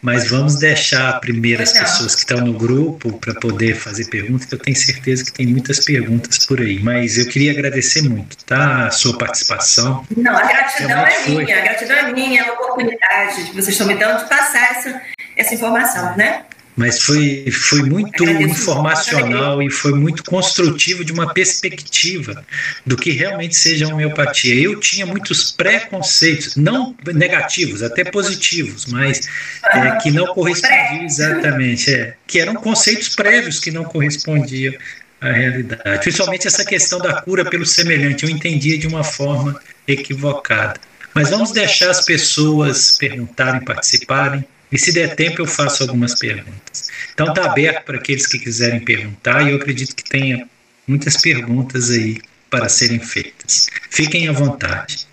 Mas vamos deixar primeiro as pessoas que estão no grupo para poder fazer perguntas, que eu tenho certeza que tem muitas perguntas por aí. Mas eu queria agradecer muito, tá? A sua participação. Não, a gratidão é minha, a gratidão é minha, é a oportunidade que vocês estão me dando de passar essa, essa informação, né? Mas foi, foi muito informacional e foi muito construtivo de uma perspectiva do que realmente seja a homeopatia. Eu tinha muitos preconceitos, não negativos, até positivos, mas é, que não correspondiam exatamente, é, que eram conceitos prévios que não correspondiam à realidade. Principalmente essa questão da cura pelo semelhante, eu entendia de uma forma equivocada. Mas vamos deixar as pessoas perguntarem, participarem. E se der tempo, eu faço algumas perguntas. Então, está aberto para aqueles que quiserem perguntar, e eu acredito que tenha muitas perguntas aí para serem feitas. Fiquem à vontade.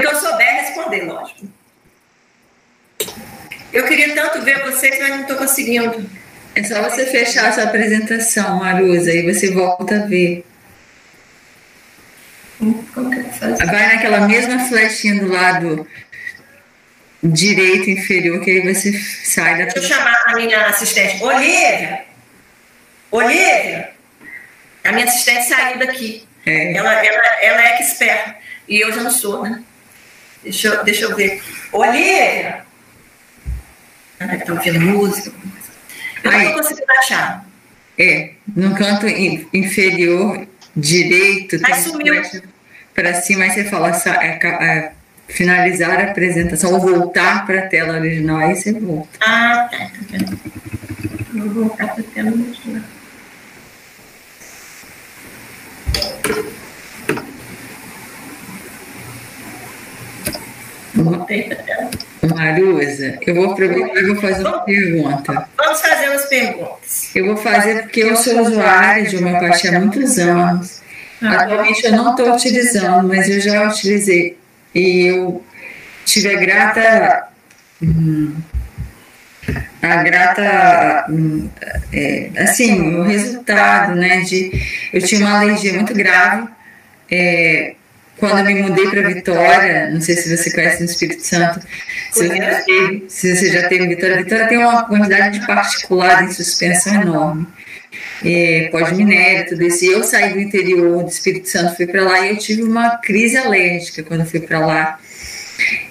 eu souber responder, lógico. Eu queria tanto ver vocês, mas não estou conseguindo. É só você fechar a sua apresentação, Marusa, e você volta a ver. Vai naquela mesma flechinha do lado direito inferior, que aí você sai da. Deixa eu chamar a minha assistente. Olivia! Olivia! A minha assistente saiu daqui. É. Ela, ela, ela é expert. E eu já não sou, né? Deixa eu, deixa eu ver. Olivia! Ela ouvindo música. Eu não estou conseguindo achar. É, no canto inferior direito. Aí sumiu. Para cima, aí você fala é, é, finalizar a apresentação ou voltar para a tela original, aí você volta. Ah, tá. tá Vou voltar para a tela original. Marusa, eu vou aproveitar e vou fazer uma pergunta. Vamos fazer as perguntas. Eu vou fazer porque eu sou usuária de homeopatia há muitos anos. Atualmente eu não estou utilizando, mas eu já utilizei. E eu tive a grata. Hum, a grata. Hum, é, assim, o resultado, né? De, eu tinha uma alergia muito grave. É, quando eu me mudei para Vitória, não sei se você conhece no Espírito Santo, se você, já teve, se você já teve Vitória, Vitória tem uma quantidade de particular em suspensão enorme. É, pós-minério, tudo isso. E eu saí do interior do Espírito Santo, fui para lá e eu tive uma crise alérgica quando fui para lá.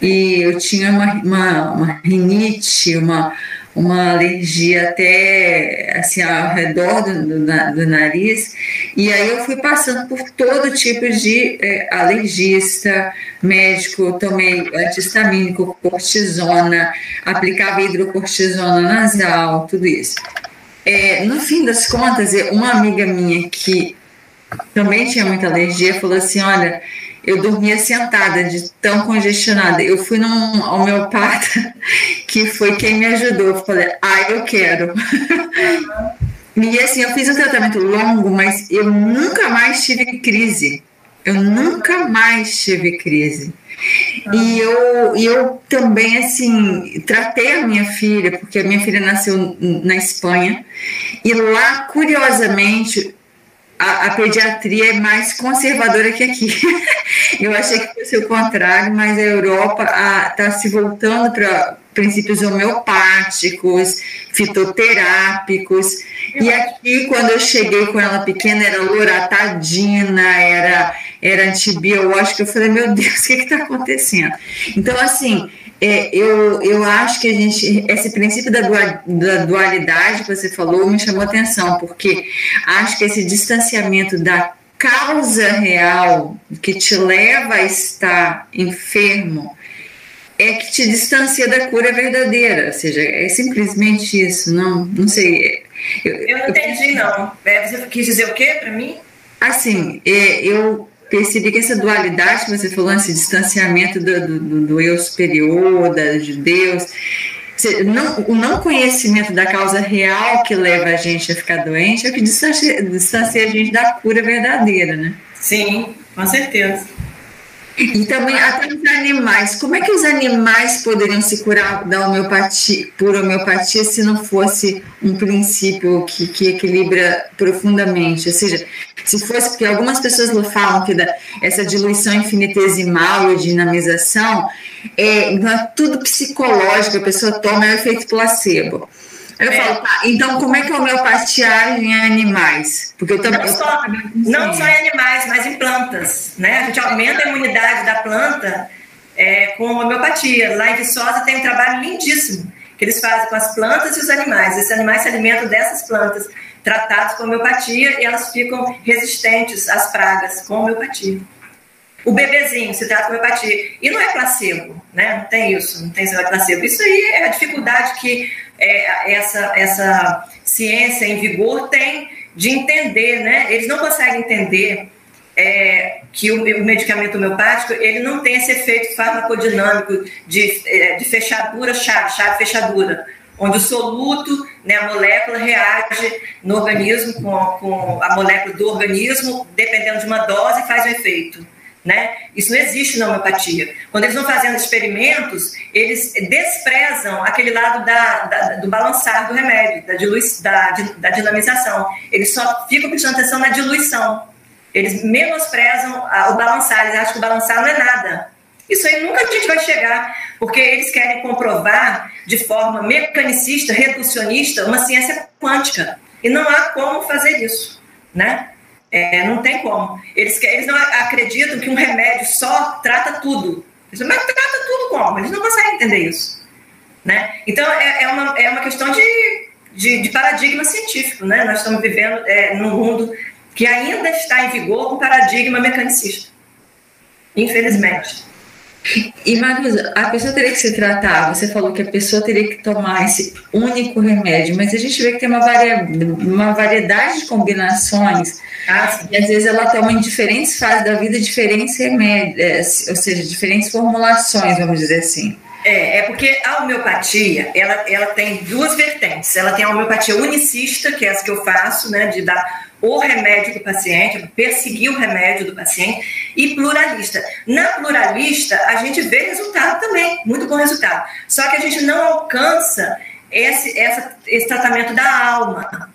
E eu tinha uma, uma, uma rinite, uma, uma alergia até assim ao redor do, do, do, nariz e aí eu fui passando por todo tipo de é, alergista médico tomei antihistamínico cortisona aplicava hidrocortisona nasal tudo isso é, no fim das contas uma amiga minha que também tinha muita alergia falou assim olha eu dormia sentada de tão congestionada. Eu fui num homeopata que foi quem me ajudou. Eu falei, ah, eu quero. e assim, eu fiz um tratamento longo, mas eu nunca mais tive crise. Eu nunca mais tive crise. E eu, eu também, assim, tratei a minha filha, porque a minha filha nasceu na Espanha, e lá, curiosamente, a, a, pediatria é mais conservadora que aqui. Eu achei que fosse o contrário, mas a Europa está se voltando para princípios homeopáticos, fitoterápicos. E aqui, quando eu cheguei com ela pequena, era loratadina, era, era antibiótico. Eu falei, meu Deus, o que está acontecendo? Então, assim, é, eu, eu acho que a gente, esse princípio da, da dualidade que você falou me chamou atenção, porque acho que esse distanciamento da causa real que te leva a estar enfermo é que te distancia da cura verdadeira, ou seja, é simplesmente isso, não, não sei. Eu, eu não entendi, não. É, você quis dizer o quê para mim? Assim, é, eu percebi que essa dualidade que você falou, esse distanciamento do, do, do eu superior, da, de Deus, não, o não conhecimento da causa real que leva a gente a ficar doente é o que distancia, distancia a gente da cura verdadeira, né? Sim, com certeza. E também até os animais. Como é que os animais poderiam se curar da homeopatia, por homeopatia se não fosse um princípio que, que equilibra profundamente? Ou seja, se fosse, porque algumas pessoas falam que da, essa diluição infinitesimal e dinamização é, não é tudo psicológico, a pessoa toma é o efeito placebo. Eu é. falo, tá, então como é que a homeopatia em animais? Porque eu também. Não, só, não só em animais, mas em plantas. Né? A gente aumenta a imunidade da planta é, com homeopatia. Lá em Viçosa tem um trabalho lindíssimo que eles fazem com as plantas e os animais. Esses animais se alimentam dessas plantas tratados com homeopatia e elas ficam resistentes às pragas com homeopatia. O bebezinho se trata com homeopatia. E não é placebo, né? Não tem isso, não tem isso, não é placebo. Isso aí é a dificuldade que é, essa, essa ciência em vigor tem de entender, né? Eles não conseguem entender é, que o, o, medicamento homeopático ele não tem esse efeito farmacodinâmico de, é, de fechadura, chave, chave, fechadura, onde o soluto, né, a molécula reage no organismo com, com a molécula do organismo, dependendo de uma dose, faz o efeito. Né? Isso não existe na homeopatia. Quando eles vão fazendo experimentos, eles desprezam aquele lado da, da, do balançar do remédio, da, dilui, da, da dinamização. Eles só ficam prestando atenção na diluição. Eles menosprezam o balançar, eles acham que o balançar não é nada. Isso aí nunca a gente vai chegar, porque eles querem comprovar de forma mecanicista, reducionista, uma ciência quântica. E não há como fazer isso, né? É, não tem como. Eles, eles não acreditam que um remédio só trata tudo. Mas trata tudo como? Eles não conseguem entender isso. Né? Então, é, é, uma, é uma questão de, de, de paradigma científico. Né? Nós estamos vivendo é, num mundo que ainda está em vigor um paradigma mecanicista. Infelizmente. E, Marusa, a pessoa teria que se tratar, você falou que a pessoa teria que tomar esse único remédio, mas a gente vê que tem uma, uma variedade de combinações, ah, e às vezes ela toma em diferentes fases da vida diferentes remédios, é, ou seja, diferentes formulações, vamos dizer assim. É, é porque a homeopatia, ela, ela tem duas vertentes. Ela tem a homeopatia unicista, que é essa que eu faço, né, de dar o remédio do paciente, perseguir o remédio do paciente, e pluralista. Na pluralista, a gente vê resultado também, muito bom resultado. Só que a gente não alcança esse, essa, esse tratamento da alma.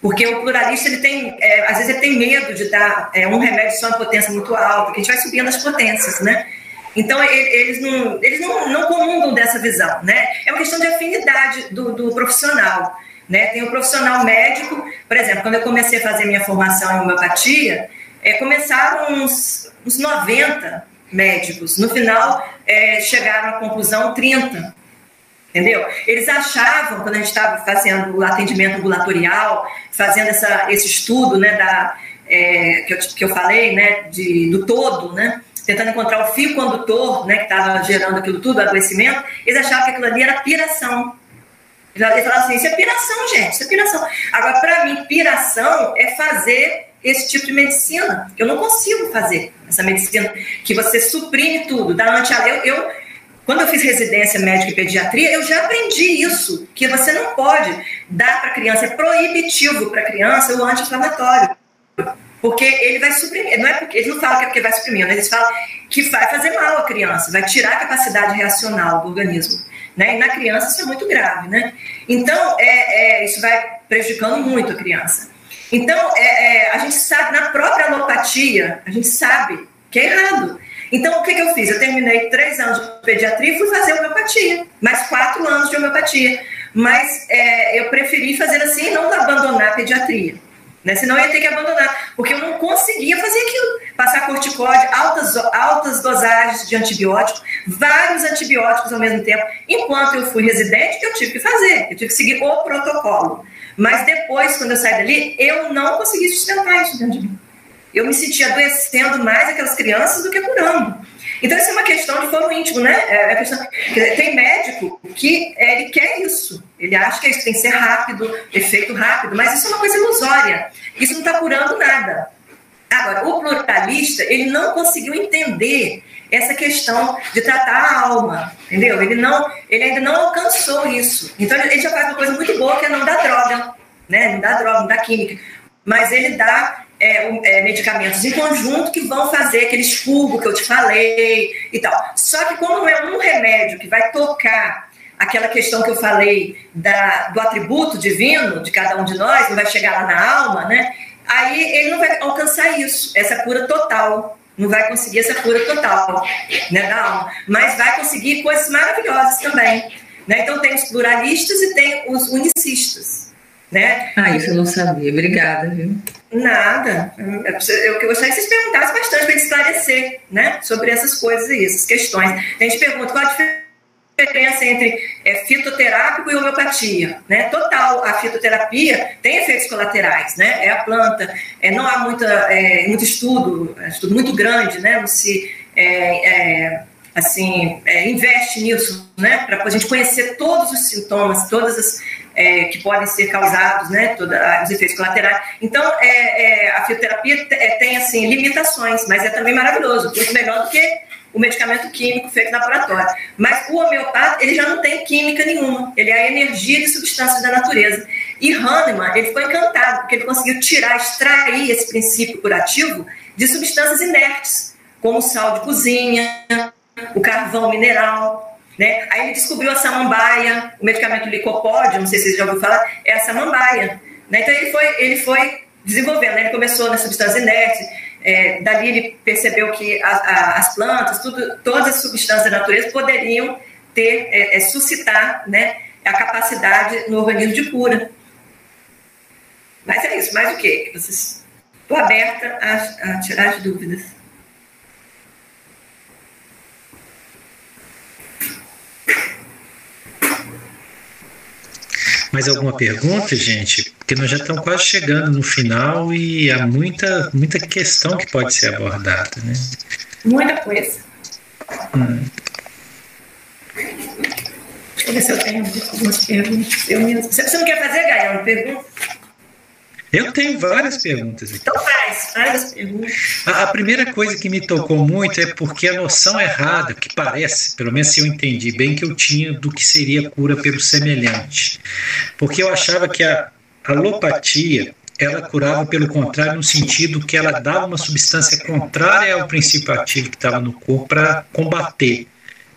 Porque o pluralista, ele tem, é, às vezes, ele tem medo de dar é, um remédio só em potência muito alta, que a gente vai subindo as potências, né? Então, eles não, eles não, não comungam dessa visão, né? É uma questão de afinidade do, do profissional, né? Tem o profissional médico, por exemplo, quando eu comecei a fazer minha formação em homeopatia, é, começaram uns, uns 90 médicos. No final, é, chegaram à conclusão 30. Entendeu? Eles achavam, quando a gente estava fazendo o atendimento ambulatorial, fazendo essa, esse estudo né, da, é, que, eu, que eu falei, né, de, do todo, né, tentando encontrar o fio condutor né, que estava gerando aquilo tudo, o adoecimento, eles achavam que aquilo ali era piração. Eles falavam assim: isso é piração, gente, isso é piração. Agora, para mim, piração é fazer esse tipo de medicina. Eu não consigo fazer essa medicina que você suprime tudo, dá anti eu, eu quando eu fiz residência médica e pediatria, eu já aprendi isso, que você não pode dar para criança, é proibitivo para criança o anti-inflamatório. Porque ele vai suprimir, não é porque eles não falam que é porque vai suprimir, mas eles falam que vai fazer mal à criança, vai tirar a capacidade reacional do organismo. Né? E na criança isso é muito grave, né? Então, é, é isso vai prejudicando muito a criança. Então, é, é, a gente sabe, na própria alopatia, a gente sabe que é errado. Então, o que, que eu fiz? Eu terminei três anos de pediatria e fui fazer homeopatia, mais quatro anos de homeopatia. Mas é, eu preferi fazer assim e não abandonar a pediatria. Né? Senão eu ia ter que abandonar, porque eu não conseguia fazer aquilo. Passar corticóide, altas, altas dosagens de antibiótico, vários antibióticos ao mesmo tempo. Enquanto eu fui residente, eu tive que fazer, eu tive que seguir o protocolo. Mas depois, quando eu saí dali, eu não consegui sustentar isso dentro de mim. Eu me sentia adoecendo mais aquelas crianças do que curando. Então, isso é uma questão de foro íntimo, né? É, é questão, tem médico que é, ele quer isso. Ele acha que isso tem que ser rápido, efeito rápido, mas isso é uma coisa ilusória. Isso não está curando nada. Agora, o pluralista, ele não conseguiu entender essa questão de tratar a alma, entendeu? Ele, não, ele ainda não alcançou isso. Então, ele já faz uma coisa muito boa, que é não dar droga, né? Não dá droga, não dá química. Mas ele dá é, é, medicamentos em conjunto que vão fazer aquele expurgo que eu te falei e tal. Só que como é um remédio que vai tocar aquela questão que eu falei da, do atributo divino de cada um de nós, não vai chegar lá na alma, né? Aí ele não vai alcançar isso, essa cura total. Não vai conseguir essa cura total né, da alma. Mas vai conseguir coisas maravilhosas também. Né? Então tem os pluralistas e tem os unicistas né? Ah, isso eu não sabia. Obrigada, viu? Nada. Eu, eu gostaria que vocês perguntassem bastante para esclarecer, né? Sobre essas coisas e essas questões. A gente pergunta qual a diferença entre é, fitoterápico e homeopatia, né? Total, a fitoterapia tem efeitos colaterais, né? É a planta, é, não há muita, é, muito estudo, é, estudo muito grande, né? Não se é, é, assim, é, investe nisso, né? Para a gente conhecer todos os sintomas, todas as é, que podem ser causados, né, todos os efeitos colaterais. Então, é, é, a fitoterapia é, tem, assim, limitações, mas é também maravilhoso, muito melhor do que o medicamento químico feito no laboratório. Mas o homeopata, ele já não tem química nenhuma, ele é a energia de substâncias da natureza. E Hahnemann, ele ficou encantado, porque ele conseguiu tirar, extrair esse princípio curativo de substâncias inertes, como o sal de cozinha, o carvão mineral, né? Aí ele descobriu a samambaia, o medicamento licopódio, não sei se vocês já ouviram falar, é a samambaia. Né? Então ele foi, ele foi desenvolvendo, né? ele começou na substância inerte, é, dali ele percebeu que a, a, as plantas, tudo, todas as substâncias da natureza poderiam ter, é, é, suscitar né, a capacidade no organismo de cura. Mas é isso, mais o quê? Estou aberta a, a tirar as dúvidas. Mais alguma pergunta, gente? Porque nós já estamos quase chegando no final e há muita, muita questão que pode ser abordada, né? Muita coisa. Hum. Deixa eu ver se eu tenho algumas perguntas. Eu mesmo. Você não quer fazer, Gaia, uma pergunta? Eu tenho várias perguntas aqui. Então faz, faz as perguntas. A, a, primeira coisa que me tocou muito é porque a noção errada, que parece, pelo menos se eu entendi bem, que eu tinha do que seria cura pelo semelhante. Porque eu achava que a alopatia ela curava pelo contrário, no sentido que ela dava uma substância contrária ao princípio ativo que estava no corpo para combater.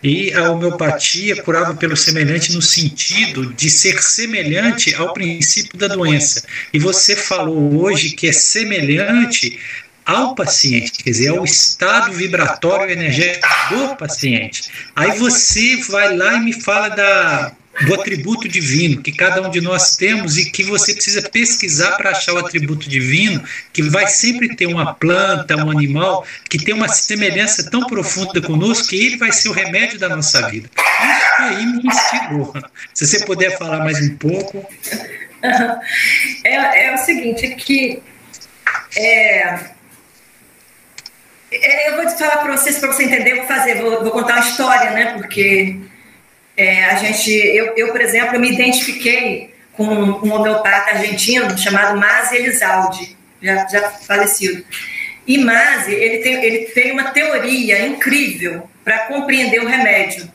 E a homeopatia curava pelo semelhante no sentido de ser semelhante ao princípio da doença. E você falou hoje que é semelhante ao paciente, quer dizer, ao estado vibratório energético do paciente. Aí você vai lá e me fala da do atributo divino que cada um de nós temos e que você precisa pesquisar para achar o atributo divino, que vai sempre ter uma planta, um animal que tem uma semelhança tão profunda conosco que ele vai ser o remédio da nossa vida. Isso aí me instigou. Se você puder falar mais um pouco. É, é o seguinte, é que é, é, eu vou falar para vocês, para você entender, vou fazer, vou, vou contar uma história, né? Porque é, a gente, eu, eu, por exemplo, eu me identifiquei com um homeopata argentino chamado Masi Elizalde, já, já falecido. E Masi, ele tem, ele tem uma teoria incrível para compreender o remédio.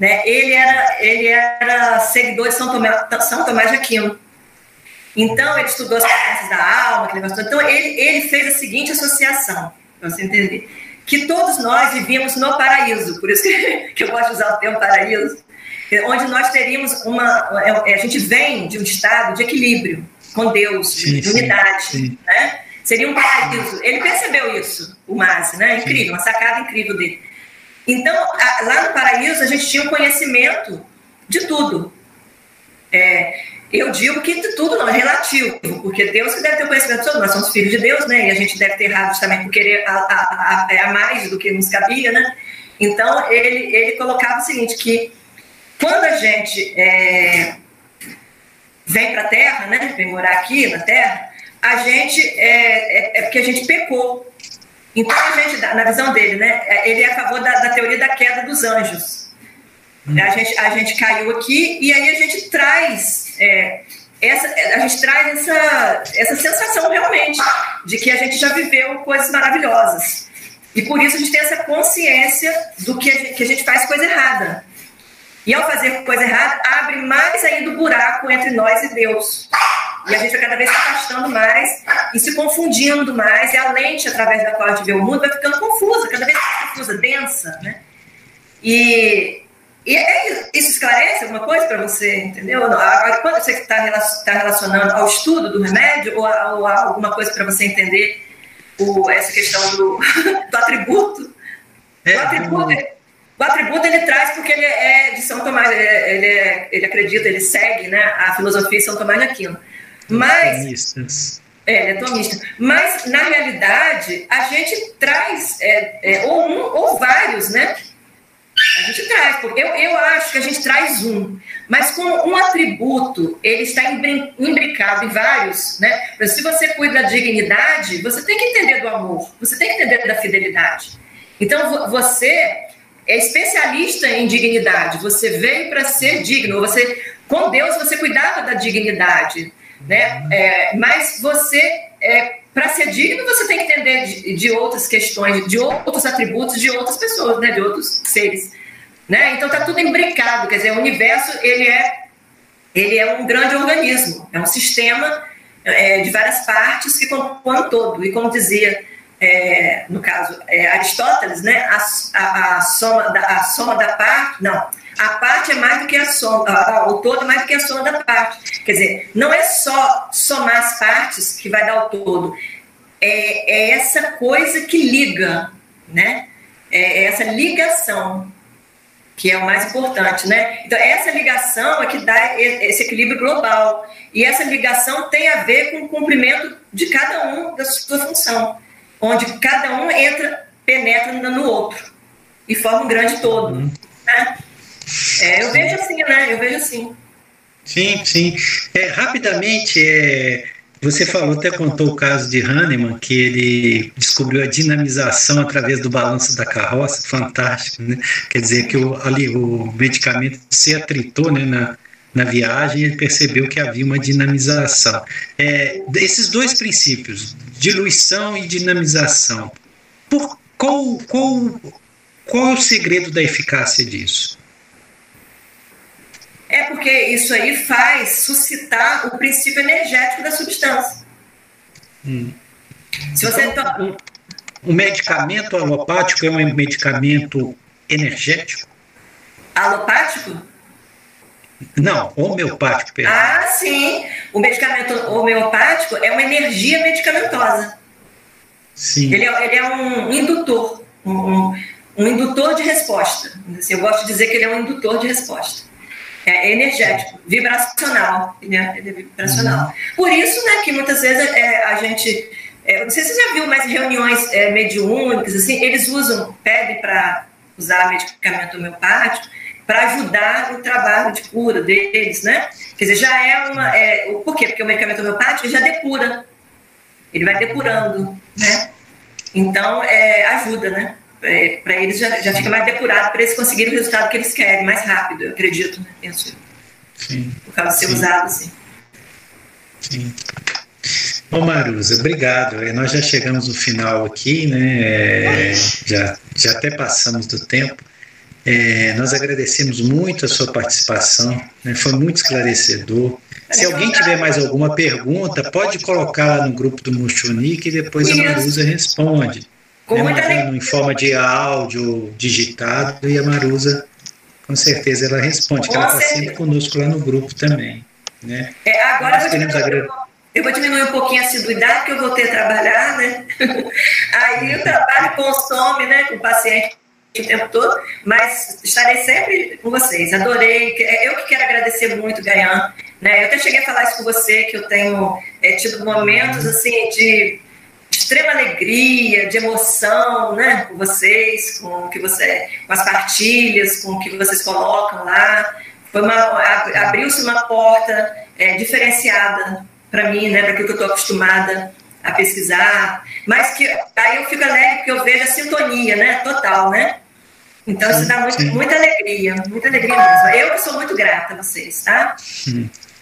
Né? Ele, era, ele era seguidor de São Tomás, São Tomás de Aquino. Então, ele estudou as potências da alma, aquele negócio. Então, ele, ele fez a seguinte associação, para você entender. Que todos nós vivíamos no paraíso, por isso que, que eu gosto de usar o termo paraíso, onde nós teríamos uma. É, é, a gente vem de um estado de equilíbrio com Deus, sim, de unidade. Sim. Né? Seria um paraíso. Ele percebeu isso, o Masi, né? Incrível, uma sacada incrível dele. Então, lá no paraíso, a gente tinha o um conhecimento de tudo. É, eu digo que de tudo não, é relativo, porque Deus que deve ter o conhecimento tudo, nós somos filhos de Deus, né? E a gente deve ter errado também por querer a, a, a, a mais do que nos cabia, né? Então, ele, ele colocava o seguinte, que quando a gente é, vem para a Terra, né, vem morar aqui na Terra, a gente é, é, é, porque a gente pecou. Então a gente, na visão dele, né, é, ele é a favor da, da teoria da queda dos anjos. A gente, a gente caiu aqui e aí a gente traz é, essa, a gente traz essa, essa sensação realmente de que a gente já viveu coisas maravilhosas. E por isso a gente tem essa consciência do que a gente, que a gente faz coisa errada. E ao fazer coisa errada, abre mais ainda o buraco entre nós e Deus. E a gente vai cada vez se afastando mais e se confundindo mais, e a lente através da qual a gente vê o mundo vai ficando confusa, cada vez mais confusa, densa, né? E, e é, isso esclarece alguma coisa para você, entendeu? Agora, quando você está tá relacionando ao estudo do remédio ou a, ou a alguma coisa para você entender o, essa questão do, do atributo? É, o atributo... O atributo ele traz porque ele é de São Tomás, ele, é, ele, é, ele acredita, ele segue né, a filosofia de São Tomás de Aquino. Mas. É, ele é tomista. Mas, na realidade, a gente traz é, é, ou um ou vários, né? A gente traz, porque eu, eu acho que a gente traz um, mas como um atributo, ele está imbricado em vários, né? Se você cuida da dignidade, você tem que entender do amor, você tem que entender da fidelidade. Então, você é especialista em dignidade. Você veio para ser digno. Você, com Deus, você cuidava da dignidade, né? É, mas você, é, para ser digno, você tem que entender de, de, outras questões, de outros atributos de outras pessoas, né? De outros seres, né? Então tá tudo imbricado. Quer dizer, o universo ele é ele é um grande organismo, é um sistema é, de várias partes que compõem todo. E como dizia é, no caso, é, Aristóteles, né, a, a, a, soma da, a soma da parte, não, a parte é mais do que a soma, a, o todo é mais do que a soma da parte. Quer dizer, não é só somar as partes que vai dar o todo. é, é essa coisa que liga, né? É, é essa ligação que é o mais importante, né? Então, essa ligação é que dá esse equilíbrio global. E essa ligação tem a ver com o cumprimento de cada um da sua função, onde cada um entra, penetra no outro e forma um grande todo. Uhum. Né? É, eu vejo assim, né? Eu vejo assim. Sim, sim. É, rapidamente, é, você falou, até contou o caso de Hahnemann, que ele descobriu a dinamização através do balanço da carroça, fantástico, né? Quer dizer que o, ali o medicamento se atritou né, na, na viagem e ele percebeu que havia uma dinamização. É, esses dois princípios, diluição e dinamização, por, qual, qual, qual é o segredo da eficácia disso? É porque isso aí faz suscitar o princípio energético da substância. Hum. Se você então, o, o medicamento alopático é um medicamento energético? Alopático? Não, homeopático. Perdão. Ah, sim. O medicamento homeopático é uma energia medicamentosa. Sim. Ele é, ele é um indutor, um, um indutor de resposta. Eu gosto de dizer que ele é um indutor de resposta. É energético, vibracional. Né? Ele é vibracional. Uhum. Por isso né, que muitas vezes é, a gente. É, não sei se você já viu, mas reuniões é, mediúnicas, assim, eles usam, pedem para usar medicamento homeopático para ajudar no trabalho de cura deles, né? Quer dizer, já é uma. É, por quê? Porque o medicamento homeopático já depura. Ele vai depurando, né? Então, é, ajuda, né? é, para eles já, já fica mais depurado para eles conseguirem o resultado que eles querem, mais rápido, eu acredito, né? penso Sim. Por causa de ser Sim. usado, assim. Sim. Bom, Marusa, obrigado. É, nós já chegamos no final aqui, né? É, já, já até passamos do tempo. É, nós agradecemos muito a sua participação, né? foi muito esclarecedor. Se alguém tiver mais alguma pergunta, pode colocar lá no grupo do Muxunique e depois a Marusa responde. Né, muita em forma de áudio digitado e a Marusa com certeza ela responde, que ela está sempre conosco lá no grupo também. Né? É, agora eu vou, diminuir, eu vou, diminuir, um pouquinho a assiduidade, porque eu vou ter que trabalhar, né? Aí o trabalho consome, né, com o paciente o tempo todo, mas estarei sempre com vocês. Adorei. Eu que quero agradecer muito, Gayan. Né? Eu até cheguei a falar isso com você, que eu tenho é, tido momentos assim de extrema alegria, de emoção, né, com vocês, com que você, com as partilhas, com o que vocês colocam lá. Abriu-se uma porta é, diferenciada para mim, né, para que eu estou acostumada a pesquisar, mas que aí eu fico alegre porque eu vejo a sintonia, né, total, né? Então isso dá muito, muita alegria, muita alegria mesmo. Eu que sou muito grata a vocês, tá?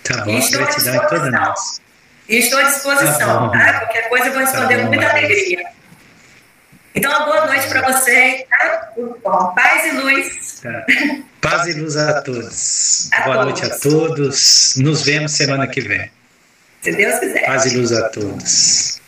Tá bom, gratidão é toda nós. E estou à disposição, tá? tá? Qualquer coisa eu vou responder tá com muita alegria. Então, uma boa noite para vocês, tá? Bom, paz e luz. Tá. Paz e luz a todos. A boa todos. noite a todos. Nos vemos semana que vem. Se Deus quiser. Paz e luz a todos.